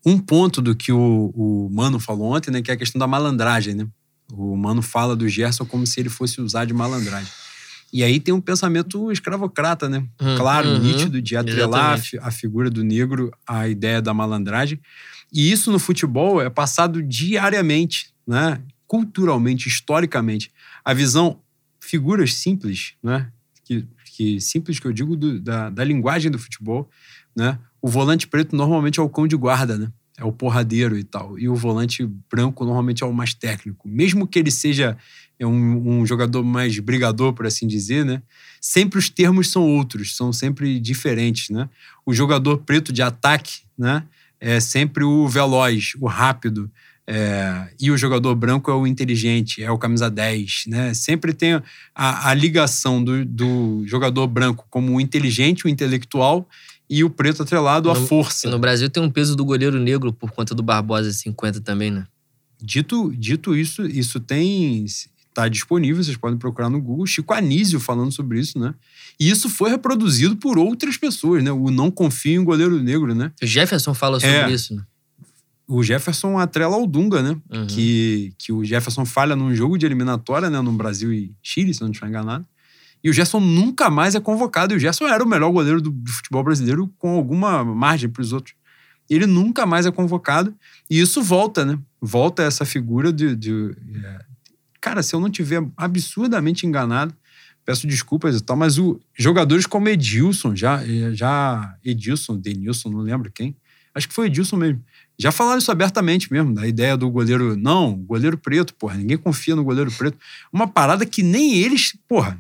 um ponto do que o, o Mano falou ontem, né, que é a questão da malandragem, né? O Mano fala do Gerson como se ele fosse usar de malandragem. E aí tem um pensamento escravocrata, né? Hum, claro, uhum, nítido, de atrelar a, a, figura do negro à ideia da malandragem. E isso no futebol é passado diariamente, né? Culturalmente, historicamente. A visão, figuras simples, né? Que, que simples que eu digo do, da, da linguagem do futebol, né? O volante preto normalmente é o cão de guarda, né? É o porradeiro e tal. E o volante branco normalmente é o mais técnico. Mesmo que ele seja é um, um, jogador mais brigador, por assim dizer, né? Sempre os termos são outros, são sempre diferentes, né? O jogador preto de ataque, né? É sempre o veloz, o rápido. É, e o jogador branco é o inteligente, é o camisa 10, né? Sempre tem a, a ligação do, do jogador branco como o inteligente, o intelectual, e o preto atrelado no, à força. No Brasil tem um peso do goleiro negro por conta do Barbosa 50 também, né? Dito, dito isso, isso tem. Está disponível, vocês podem procurar no Google. Chico Anísio falando sobre isso, né? E isso foi reproduzido por outras pessoas, né? O não confio em goleiro negro, né? O Jefferson fala sobre é, isso, né? O Jefferson atrela ao Dunga, né? Uhum. Que, que o Jefferson falha num jogo de eliminatória, né? No Brasil e Chile, se não estiver enganado. E o Gerson nunca mais é convocado. E o Gerson era o melhor goleiro do, do futebol brasileiro com alguma margem para os outros. Ele nunca mais é convocado. E isso volta, né? Volta essa figura de. de é... Cara, se eu não tiver absurdamente enganado, peço desculpas e tal, mas o, jogadores como Edilson, já, já Edilson, Denilson, não lembro quem, acho que foi Edilson mesmo, já falaram isso abertamente mesmo, da ideia do goleiro, não, goleiro preto, porra, ninguém confia no goleiro preto. Uma parada que nem eles, porra,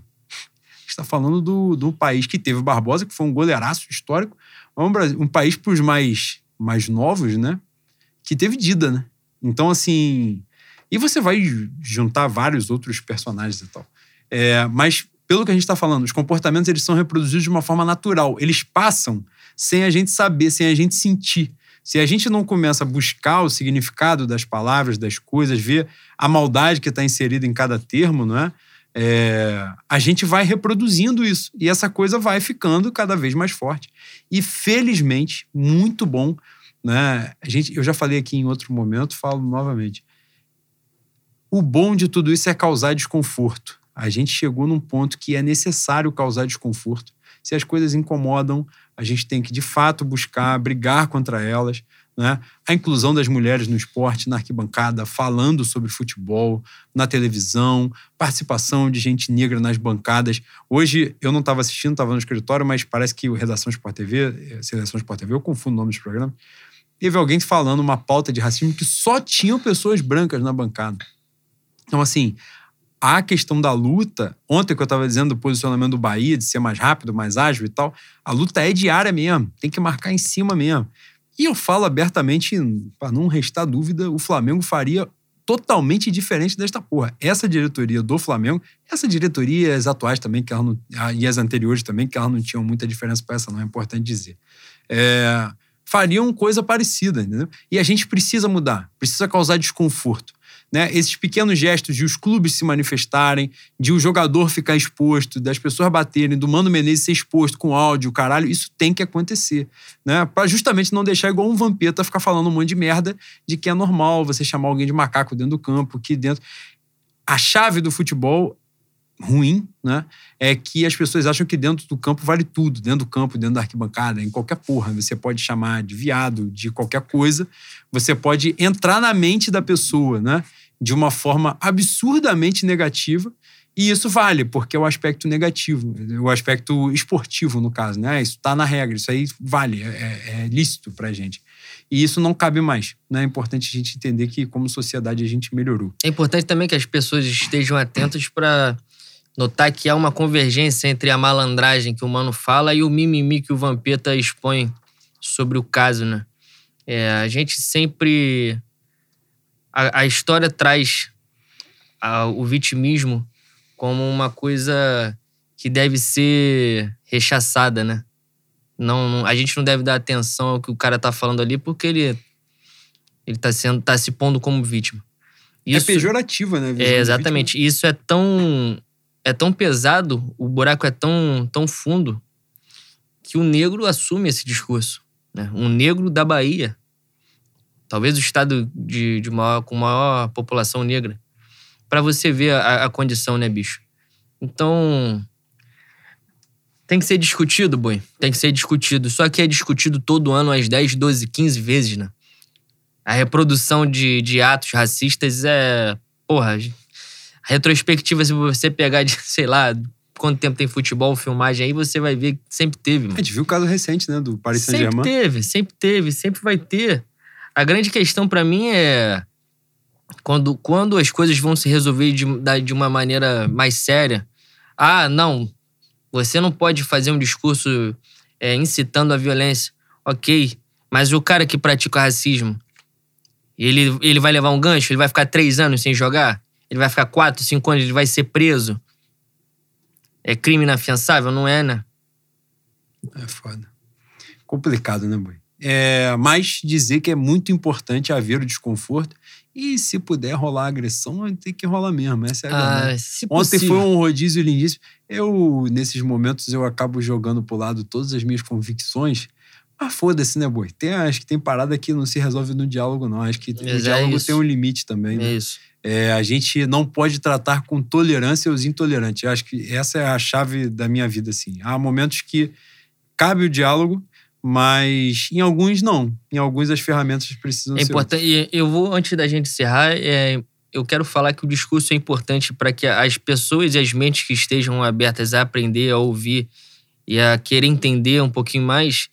está falando do, do país que teve Barbosa, que foi um goleiraço histórico, um, um país para os mais, mais novos, né? Que teve Dida, né? Então, assim. E você vai juntar vários outros personagens e tal. É, mas, pelo que a gente está falando, os comportamentos eles são reproduzidos de uma forma natural. Eles passam sem a gente saber, sem a gente sentir. Se a gente não começa a buscar o significado das palavras, das coisas, ver a maldade que está inserida em cada termo, não é? é, a gente vai reproduzindo isso. E essa coisa vai ficando cada vez mais forte. E felizmente, muito bom. Né? A gente, eu já falei aqui em outro momento, falo novamente. O bom de tudo isso é causar desconforto. A gente chegou num ponto que é necessário causar desconforto. Se as coisas incomodam, a gente tem que de fato buscar brigar contra elas, né? A inclusão das mulheres no esporte, na arquibancada, falando sobre futebol, na televisão, participação de gente negra nas bancadas. Hoje eu não estava assistindo, estava no escritório, mas parece que o Redação Sport TV, eh, Seleção Sport TV, eu confundo o nome dos programas, teve alguém falando uma pauta de racismo que só tinham pessoas brancas na bancada. Então, assim, a questão da luta, ontem que eu estava dizendo do posicionamento do Bahia, de ser mais rápido, mais ágil e tal, a luta é diária mesmo, tem que marcar em cima mesmo. E eu falo abertamente, para não restar dúvida, o Flamengo faria totalmente diferente desta porra. Essa diretoria do Flamengo, essa diretoria as atuais também, que não, e as anteriores também, que elas não tinham muita diferença para essa, não é importante dizer. É, fariam coisa parecida, entendeu? E a gente precisa mudar, precisa causar desconforto né, esses pequenos gestos de os clubes se manifestarem, de o jogador ficar exposto, das pessoas baterem, do Mano Menezes ser exposto com áudio, caralho, isso tem que acontecer, né? Para justamente não deixar igual um vampeta ficar falando um monte de merda de que é normal você chamar alguém de macaco dentro do campo, que dentro a chave do futebol ruim, né? É que as pessoas acham que dentro do campo vale tudo, dentro do campo, dentro da arquibancada, em qualquer porra. Você pode chamar de viado, de qualquer coisa. Você pode entrar na mente da pessoa, né? De uma forma absurdamente negativa. E isso vale, porque é o aspecto negativo, o aspecto esportivo, no caso, né? Isso tá na regra, isso aí vale, é, é, é lícito pra gente. E isso não cabe mais. Né? É importante a gente entender que, como sociedade, a gente melhorou. É importante também que as pessoas estejam atentas para notar que há uma convergência entre a malandragem que o Mano fala e o mimimi que o Vampeta expõe sobre o caso, né? É, a gente sempre... A, a história traz a, o vitimismo como uma coisa que deve ser rechaçada, né? Não, não, a gente não deve dar atenção ao que o cara tá falando ali porque ele ele tá sendo tá se pondo como vítima. É Isso, é pejorativa, né? É, exatamente. Isso é tão é tão pesado, o buraco é tão, tão fundo, que o negro assume esse discurso. Né? Um negro da Bahia, talvez o estado de, de maior, com maior população negra, para você ver a, a, condição, né, bicho? Então, tem que ser discutido, boi. Tem que ser discutido. Só que é discutido todo ano às 10, 12, 15 vezes, né? A reprodução de, de atos racistas é. Porra, retrospectiva, se você pegar de, sei lá, quanto tempo tem futebol, filmagem aí, você vai ver que sempre teve, mano. A gente viu o caso recente, né, do Paris Saint-Germain. Sempre teve, sempre teve, sempre vai ter. A grande questão para mim é quando, quando as coisas vão se resolver de, de uma maneira mais séria. Ah, não, você não pode fazer um discurso é, incitando a violência. Ok, mas o cara que pratica racismo, ele, ele vai levar um gancho? Ele vai ficar três anos sem jogar? Ele vai ficar quatro, cinco anos, ele vai ser preso. É crime inafiançável? Não é, né? É foda. Complicado, né, boy? É, mas dizer que é muito importante haver o desconforto e se puder rolar agressão, tem que rolar mesmo. Essa é a ah, Ontem foi um rodízio lindíssimo. Eu, nesses momentos, eu acabo jogando pro lado todas as minhas convicções. Mas foda-se, né, boi? Tem, acho que tem parada que não se resolve no diálogo, não. Acho que o é diálogo tem um limite também, né? É isso. É, a gente não pode tratar com tolerância os intolerantes. Eu acho que essa é a chave da minha vida, assim. Há momentos que cabe o diálogo, mas em alguns não. Em alguns as ferramentas precisam é ser. Importante. Eu vou, antes da gente encerrar, é, eu quero falar que o discurso é importante para que as pessoas e as mentes que estejam abertas a aprender, a ouvir e a querer entender um pouquinho mais.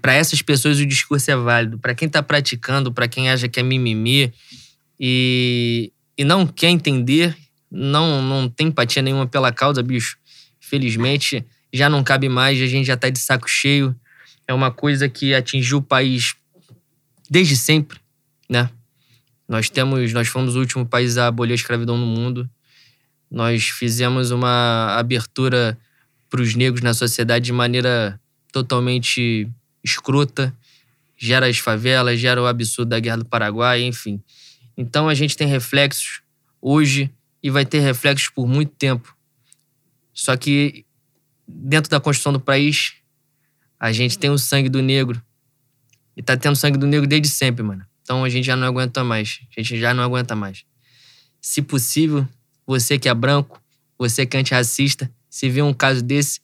Para essas pessoas o discurso é válido. Para quem está praticando, para quem acha que é mimimi, e, e não quer entender, não, não tem empatia nenhuma pela causa, bicho. Felizmente, já não cabe mais, a gente já tá de saco cheio. É uma coisa que atingiu o país desde sempre, né? Nós temos, nós fomos o último país a abolir a escravidão no mundo. Nós fizemos uma abertura para os negros na sociedade de maneira totalmente escrota. Gera as favelas, gera o absurdo da Guerra do Paraguai, enfim. Então a gente tem reflexos hoje e vai ter reflexos por muito tempo. Só que dentro da construção do país, a gente tem o sangue do negro. E tá tendo sangue do negro desde sempre, mano. Então a gente já não aguenta mais. A gente já não aguenta mais. Se possível, você que é branco, você que é antirracista, se vê um caso desse,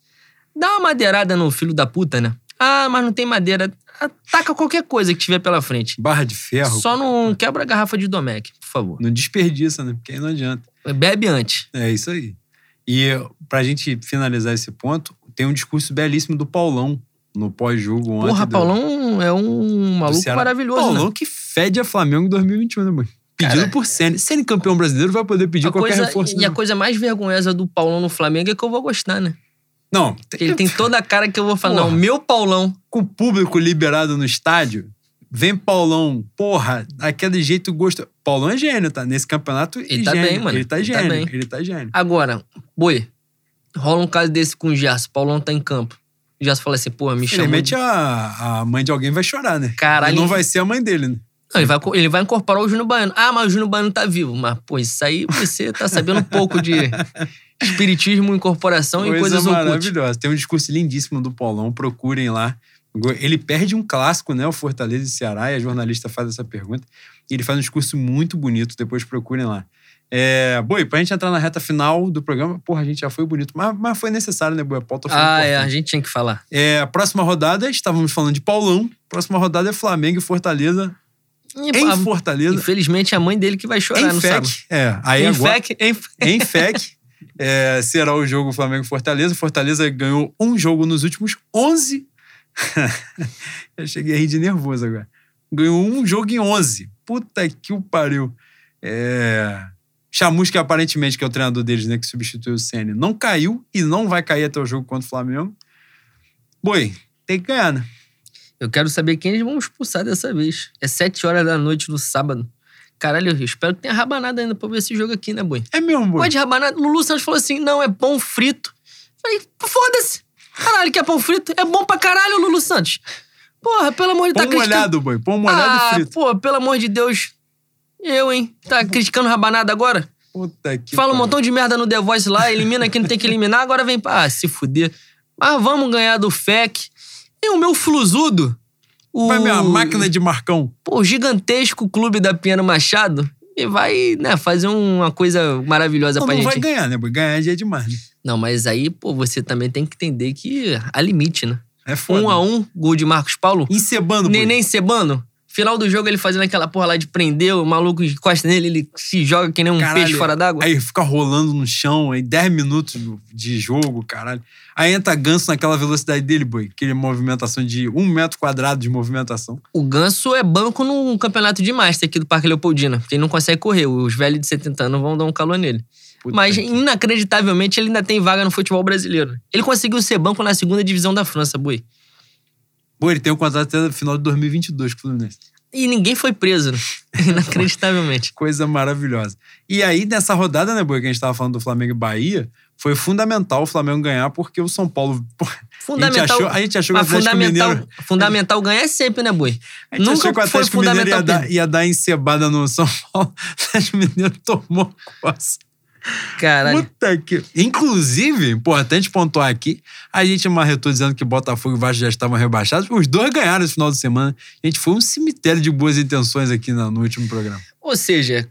dá uma madeirada no filho da puta, né? Ah, mas não tem madeira. Ataca qualquer coisa que tiver pela frente. Barra de ferro. Só não quebra a garrafa de Domec, por favor. Não desperdiça, né? Porque aí não adianta. Bebe antes. É isso aí. E pra gente finalizar esse ponto, tem um discurso belíssimo do Paulão no pós-jogo ontem. Porra, do... Paulão é um maluco maravilhoso. Paulão né? que fede a Flamengo em 2021, né, mãe? Pedido Cara, por Ceni. Ceni campeão brasileiro vai poder pedir qualquer coisa, reforço. e a né? coisa mais vergonhosa do Paulão no Flamengo é que eu vou gostar, né? Não, Ele tem toda a cara que eu vou falar, Porra. não, meu Paulão. com o público liberado no estádio, vem Paulão, porra, daquele jeito gosto. Paulão é gênio, tá? Nesse campeonato, Ele tá gênio. bem, mano. Ele tá Ele tá gênio, bem. ele tá gênio. Agora, boi, rola um caso desse com o Gerson, Paulão tá em campo. O Gerson fala assim, pô, me chamou. Infelizmente, a, a mãe de alguém vai chorar, né? Caralho. E não vai ser a mãe dele, né? Não, ele vai, ele vai incorporar o Júnior Baiano. Ah, mas o Júnior Baiano tá vivo. Mas, pô, isso aí você tá sabendo um pouco de espiritismo, incorporação e coisas ocultas. maravilhosa. Tem um discurso lindíssimo do Paulão, procurem lá. Ele perde um clássico, né? O Fortaleza e Ceará, e a jornalista faz essa pergunta. E ele faz um discurso muito bonito, depois procurem lá. É, Boi, pra gente entrar na reta final do programa, porra, a gente já foi bonito, mas, mas foi necessário, né, Boi? A pauta foi Ah, é, a importante. gente tinha que falar. É, a próxima rodada, estávamos falando de Paulão. Próxima rodada é Flamengo e Fortaleza. E, Em a- Fortaleza. Infelizmente, é a mãe dele que vai chorar Em no sábado. FEC. É, aí em agora, FEC, em em FEC é, será o jogo Flamengo e Fortaleza. Fortaleza ganhou um jogo nos últimos 11. Eu cheguei a rir de nervoso agora. Ganhou um jogo em 11. Puta que o pariu. É... Chamusca, aparentemente, que é o treinador deles, né, que substituiu o Senna, não caiu e não vai cair até o jogo contra o Flamengo. Boi, tem que ganhar, né? Eu quero saber quem eles vão expulsar dessa vez. É sete horas da noite no sábado. Caralho, eu espero que tenha rabanada ainda pra ver esse jogo aqui, né, boi? É mesmo, Boi. Pode rabanada. Lulu Santos falou assim: não, é pão frito. Falei, foda-se. Caralho, que é pão frito? É bom pra caralho, Lulu Santos. Porra, pelo amor de Deus, Pão molhado, Boi. Pão molhado ah, e frito. pô, pelo amor de Deus. Eu, hein? Tá criticando rabanada agora? Puta que Fala um montão de merda no The Voice lá, elimina quem não tem que eliminar, agora vem pra ah, se fuder. Mas vamos ganhar do FEC. E o meu fluzudo, o, Vai minha máquina de Marcão. pô, o gigantesco clube da Piano Machado, e vai, né, fazer uma coisa maravilhosa Não, pra não gente. vai ganhar, né? Ganhar já é demais, né? Não, mas aí, pô, você também tem que entender que há limite, né? É foda. Um a um, gol de Marcos Paulo. Encebando. Neném Cebano. Final do jogo, ele fazendo aquela porra lá de prender, o maluco encosta nele, ele se joga que nem um Caralho, peixe fora d'água. Aí fica rolando no chão, aí 10 minutos de jogo, caralho. Aí entra Ganso naquela velocidade dele, boi. Aquele movimentação de um metro quadrado de movimentação. O Ganso é banco no campeonato de Master aqui do Parque Leopoldina, porque ele não consegue correr. Os velhos de 70 anos vão dar um calor nele. Puta Mas, que- inacreditavelmente, ele ainda tem vaga no futebol brasileiro. Ele conseguiu ser banco na segunda divisão da França, boi. Boi, ele tem um contrato até o final de 2022 com o Fluminense. E ninguém foi preso, né? Inacreditavelmente. Coisa maravilhosa. E aí, nessa rodada, né, Boi, que a gente tava falando do Flamengo e Bahia, foi fundamental o Flamengo ganhar, porque o São Paulo. pô, Fundamental. A gente achou, a gente achou que o Atlético fundamental, Mineiro. fundamental ganhar sempre, né, boi? A gente Nunca achou que o Atlético Mineiro ia dar, ia dar encebada no São Paulo. O Atlético Mineiro tomou coça. Caralho. Puta que. Inclusive, importante pontuar aqui, a gente marretou dizendo que Botafogo e Vasco já estavam rebaixados. Os dois ganharam esse final de semana. Gente, foi um cemitério de boas intenções aqui no, no último programa. Ou seja,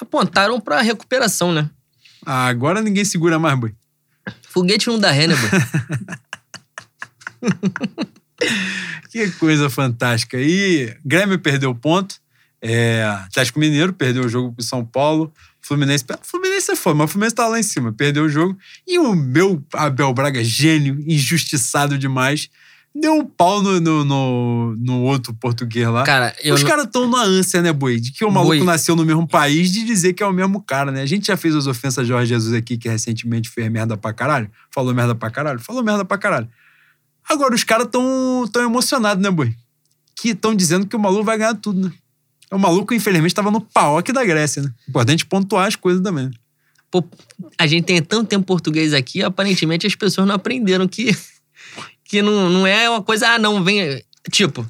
apontaram pra recuperação, né? Ah, agora ninguém segura mais, boi. Foguete não dá ré, né, boi? Que coisa fantástica. E Grêmio perdeu ponto. É, Atlético Mineiro perdeu o jogo pro São Paulo. Fluminense. Fluminense é foda, mas o Fluminense tá lá em cima. Perdeu o jogo. E o meu Abel Braga, gênio, injustiçado demais, deu um pau no, no, no, no outro português lá. Cara, eu Os não- caras estão na ânsia, né, Boi? De que o maluco Boi. nasceu no mesmo país, de dizer que é o mesmo cara, né? A gente já fez as ofensas a Jorge Jesus aqui, que recentemente fez merda pra caralho. Falou merda pra caralho? Falou merda pra caralho. Agora, os caras tão, tão emocionados, né, Boi? Que estão dizendo que o maluco vai ganhar tudo, né? O maluco, infelizmente, tava no paok da Grécia, né? Importante pontuar as coisas também. Pô, a gente tem tanto tempo português aqui, aparentemente as pessoas não aprenderam que, que não, não é uma coisa, ah, não, vem. Tipo,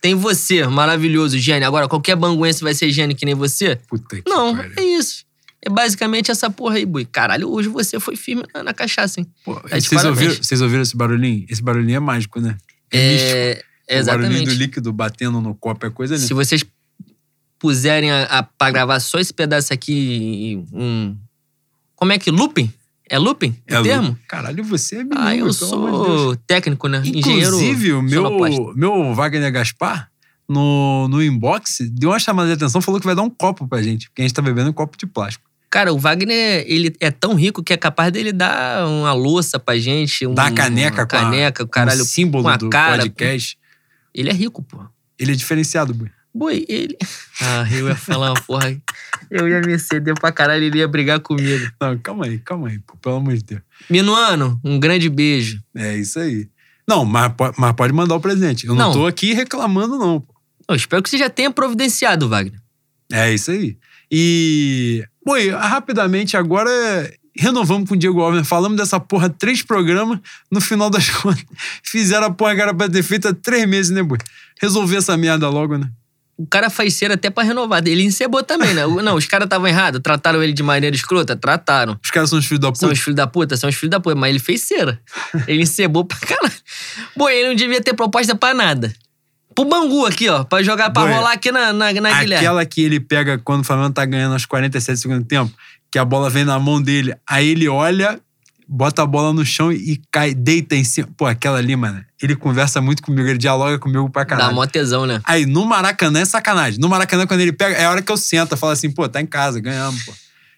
tem você, maravilhoso, gênio. Agora, qualquer banguense vai ser gênio que nem você? Puta que Não, pariu. é isso. É basicamente essa porra aí, boi. Caralho, hoje você foi firme na, na cachaça, hein? Pô, Tá vocês, ouviram, vocês ouviram esse barulhinho? Esse barulhinho é mágico, né? místico. É, O barulhinho do exatamente. líquido batendo no copo é coisa Se linda. vocês puserem a, a, pra gravar só esse pedaço aqui, um. Como é que? Looping? É looping? o É termo? louco. Caralho, você é Ah, bilíngue, eu amor de sou técnico, né? Engenheiro. Inclusive, o meu, meu Wagner Gaspar, no, no inbox, deu uma chamada de atenção, falou que vai dar um copo pra gente, porque a gente tá bebendo um copo de plástico. Cara, o Wagner, ele é tão rico que é capaz dele dar uma louça pra gente. Um, Dá caneca uma com a- caneca, o caralho, o símbolo do cara. podcast. Ele é rico, pô. Ele é diferenciado, Bui. Boi, ele. Ah, eu ia falar uma porra. Eu ia me ceder pra caralho, ele ia brigar comigo. Não, calma aí, calma aí, pô, pelo amor de Deus. Minuano, um grande beijo. É isso aí. Não, mas, mas pode mandar o presente. Eu não, Não. tô aqui reclamando, não. pô. Eu espero que você já tenha providenciado, Wagner. É isso aí. E, boi, rapidamente agora renovamos com o Diego Alves. Falamos dessa porra três programas. No final das contas, fizeram a porra que era pra ter feito há três meses, né, boi? Resolver essa merda logo, né? O cara faz cera até pra renovar. Ele encebou também, né? Não, os caras estavam errados. Trataram ele de maneira escrota? Trataram. Os caras são os filhos da puta. São os filhos da puta? São os filhos da puta. Mas ele fez cera. Ele encebou pra caralho. Boi, ele não devia ter proposta pra nada. Pro Bangu aqui, ó. Pra jogar, pra rolar aqui na, na, na Guilherme. Aquela que ele pega quando o Flamengo tá ganhando aos 47 do segundo tempo, que a bola vem na mão dele, aí ele olha, bota a bola no chão e cai, deita em cima. Pô, aquela ali, mano, ele conversa muito comigo, ele dialoga comigo pra Dá caralho. mó tesão, né? Aí, no Maracanã é sacanagem. No Maracanã, quando ele pega, é a hora que eu sento, falo assim, pô, tá em casa, ganhamos, pô.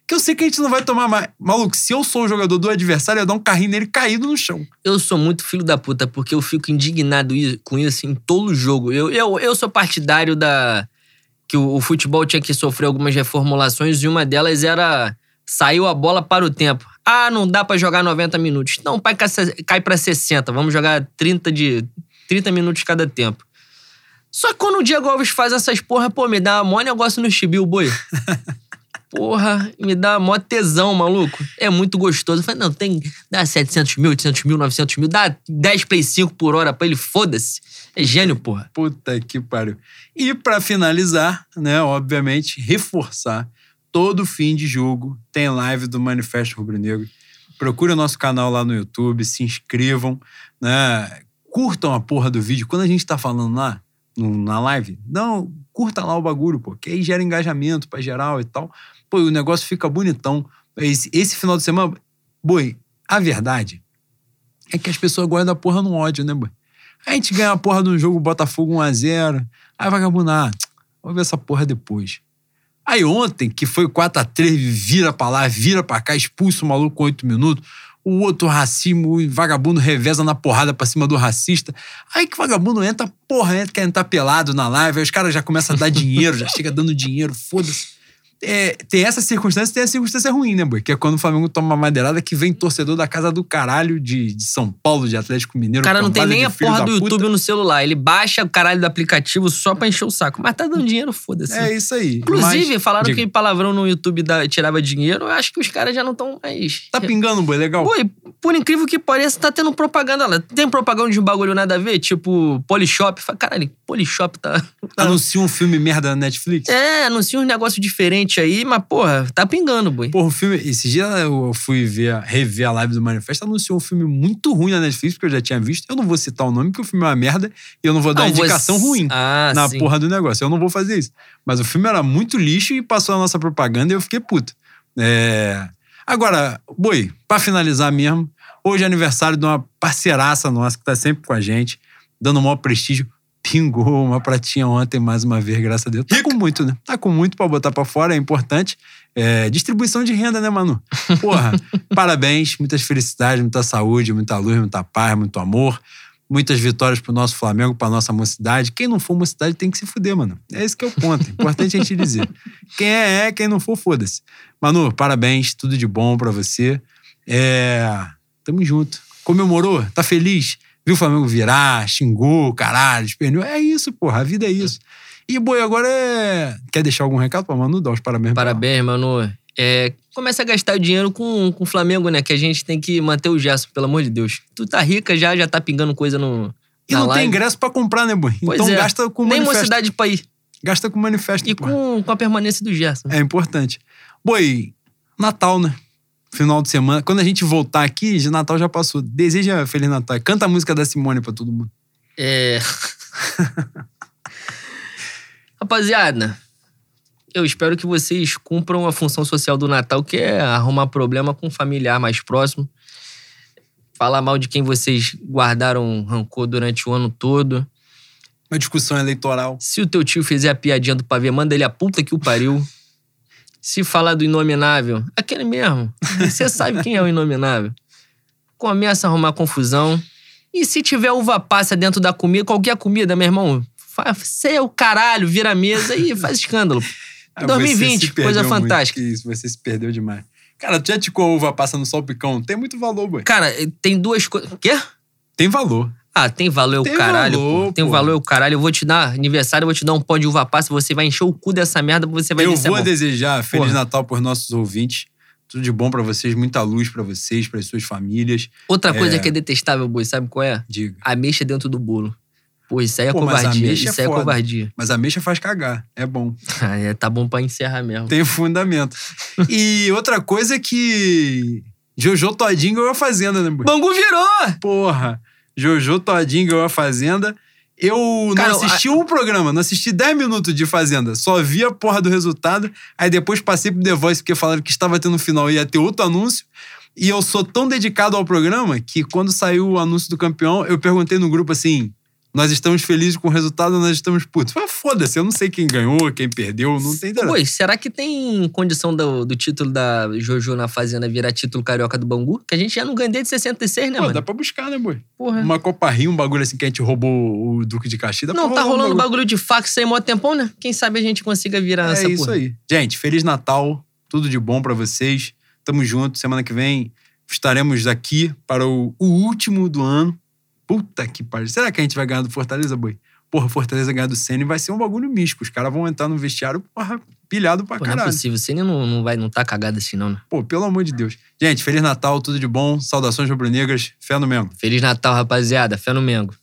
Que eu sei que a gente não vai tomar mais. Maluco, se eu sou o jogador do adversário, eu ia dar um carrinho nele caído no chão. Eu sou muito filho da puta, porque eu fico indignado com isso em todo jogo. Eu, eu, eu sou partidário da. que o, o futebol tinha que sofrer algumas reformulações e uma delas era. saiu a bola para o tempo. Ah, não dá pra jogar 90 minutos. Não, pai, cai pra 60. Vamos jogar 30, de, 30 minutos cada tempo. Só que quando o Diego Alves faz essas porra, pô, me dá mó negócio no chibiu, boi. Porra, me dá mó tesão, maluco. É muito gostoso. Eu falei, não, tem. Dá 700 mil, 800 mil, 900 mil, dá 10 Play 5 por hora pra ele, foda-se. É gênio, porra. Puta que pariu. E pra finalizar, né, obviamente, reforçar todo fim de jogo tem live do Manifesto Rubro Negro. Procure o nosso canal lá no YouTube, se inscrevam, né? Curtam a porra do vídeo. Quando a gente tá falando lá, no- na live, não, curta lá o bagulho, pô, que aí gera engajamento pra geral e tal. Pô, o negócio fica bonitão. Esse, esse final de semana, boi, a verdade é que as pessoas guardam a porra no ódio, né, boi? A gente ganha a porra do jogo Botafogo 1x0. Aí vagabundo, ah, vou ver essa porra depois. Aí ontem, que foi 4x3, vira pra lá, vira pra cá, expulsa o maluco com 8 minutos. O outro racismo, o vagabundo reveza na porrada pra cima do racista. Aí que vagabundo entra, porra, entra, quer entrar pelado na live. Aí os caras já começam a dar dinheiro, já chega dando dinheiro, foda-se. É, tem essa circunstância e tem a circunstância ruim, né, boi? Que é quando o Flamengo toma uma madeirada que vem torcedor da casa do caralho de, de São Paulo, de Atlético Mineiro. O cara não tem nem a porra do. YouTube no celular. Ele baixa o caralho do aplicativo só pra encher o saco. Mas tá dando dinheiro, foda-se. É isso aí. Inclusive, Mas- falaram Diga. que palavrão no YouTube da- tirava dinheiro. Eu acho que os caras já não estão mais. Tá pingando, boi, legal. E por incrível que pareça, tá tendo propaganda lá. Tem propaganda de um bagulho nada a ver? Tipo, Polishop. Caralho, Polishop tá. tá- Anuncia um filme merda na Netflix. É, anuncia uns negócios diferentes aí, mas, porra, tá pingando, boi. Porra, o filme. Esse dia eu fui ver, rever a live do Manifesto, anunciou um filme muito ruim na Netflix, porque eu já tinha visto. Eu não vou citar o nome, porque o filme é uma merda e eu não vou dar Não, indicação você- ruim Ah, na sim. porra do negócio. Eu não vou fazer isso. Mas o filme era muito lixo e passou a nossa propaganda e eu fiquei puto. É... Agora, boi, pra finalizar mesmo, hoje é aniversário de uma parceiraça nossa que tá sempre com a gente, dando o maior prestígio. Pingou uma pratinha ontem, mais uma vez, graças a Deus. Tá com muito, né? Tá com muito pra botar pra fora, é importante. É, distribuição de renda, né, Manu? Porra, parabéns, muitas felicidades, muita saúde, muita luz, muita paz, muito amor. Muitas vitórias pro nosso Flamengo, pra nossa mocidade. Quem não for mocidade tem que se fuder, mano. É esse que é o ponto. É importante a gente dizer. Quem é, é. Quem não for, foda-se. Manu, parabéns. Tudo de bom pra você. É... Tamo junto. Comemorou? Tá feliz? Viu o Flamengo virar? Xingou, caralho, esperneou. É isso, porra. A vida é isso. E, boi, agora é... Quer deixar algum recado pra Manu? Dá os parabéns. Parabéns, mano. É, começa a gastar o dinheiro com, com o Flamengo, né? Que a gente tem que manter o Gerson, pelo amor de Deus. Tu tá rica já, já tá pingando coisa no. E não tem live. ingresso pra comprar, né, boi? Pois então é. gasta com Nem manifesto. mocidade pra ir. Gasta com o manifesto, E porra. com, com a permanência do Gerson. É importante. Boi, Natal, né? Final de semana. Quando a gente voltar aqui, de Natal já passou. Deseja Feliz Natal. Canta a música da Simone pra todo mundo. É. Rapaziada, eu espero que vocês cumpram a função social do Natal, que é arrumar problema com um familiar mais próximo. Falar mal de quem vocês guardaram rancor durante o ano todo. Uma discussão eleitoral. Se o teu tio fizer a piadinha do pavê, manda ele a puta que o pariu. Se falar do inominável, aquele mesmo. Você sabe quem é o inominável. Começa a arrumar confusão. E se tiver uva passa dentro da comida, qualquer comida, meu irmão, Você é o caralho, vira a mesa e faz escândalo. Ah, 2020, você se coisa muito, fantástica. que isso, você se perdeu demais. Cara, tu já ticou uva passa no salpicão? Tem muito valor, boy. Cara, tem duas coisas. Quê? Tem valor. Ah, tem valor é o caralho. valor, pô. Tem pô. valor é o caralho. Eu vou te dar aniversário, eu vou te dar um pó de uva passa, você vai encher o cu dessa merda, você vai Eu é vou desejar Feliz Porra. Natal por nossos ouvintes. Tudo de bom pra vocês, muita luz pra vocês, para suas famílias. Outra coisa É. que é detestável, boi, sabe qual é? Diga. Ameixa dentro do bolo. Pô, isso aí é Pô, covardia. é Isso aí é foda. covardia. Mas a mexa faz cagar. É bom. Ah, é, tá bom pra encerrar mesmo. Tem fundamento. e outra coisa é que. Jojo Todinho ganhou a Fazenda, né? Bangu virou! Porra! Jojo Todinho ganhou a Fazenda. Eu não Cara, assisti um programa, não assisti 10 minutos de Fazenda. Só vi a porra do resultado. Aí depois passei pro The Voice porque falaram que estava tendo um final e ia ter outro anúncio. E eu sou tão dedicado ao programa que quando saiu o anúncio do campeão, eu perguntei no grupo assim: nós estamos felizes com o resultado nós estamos putos? Mas foda-se, eu não sei quem ganhou, quem perdeu, não tem nada. Pô, será que tem condição do, do título da Jojo na Fazenda virar título carioca do Bangu? Que a gente já não ganhou desde 66, né, Pô, mano? dá pra buscar, né, boi? Porra. Uma Copa Rio, um bagulho assim que a gente roubou o Duque de Caxias. Não, tá rolar um rolando bagulho. bagulho de fax aí mó tempão, né? Quem sabe a gente consiga virar essa É isso porra. aí. Gente, Feliz Natal. Tudo de bom pra vocês. Tamo junto. Semana que vem estaremos aqui para o, o último do ano. Puta que pariu. Será que a gente vai ganhar do Fortaleza, boi? Porra, Fortaleza ganhar do Senna vai ser um bagulho místico. Os caras vão entrar no vestiário, porra, pilhado pra Pô, não é caralho. possível. Você não, não, vai, não tá cagado assim, não, né? Pô, pelo amor de Deus. Gente, Feliz Natal, tudo de bom. Saudações rubro-negras. Fé no Mengo. Feliz Natal, rapaziada. Fé no Mengo.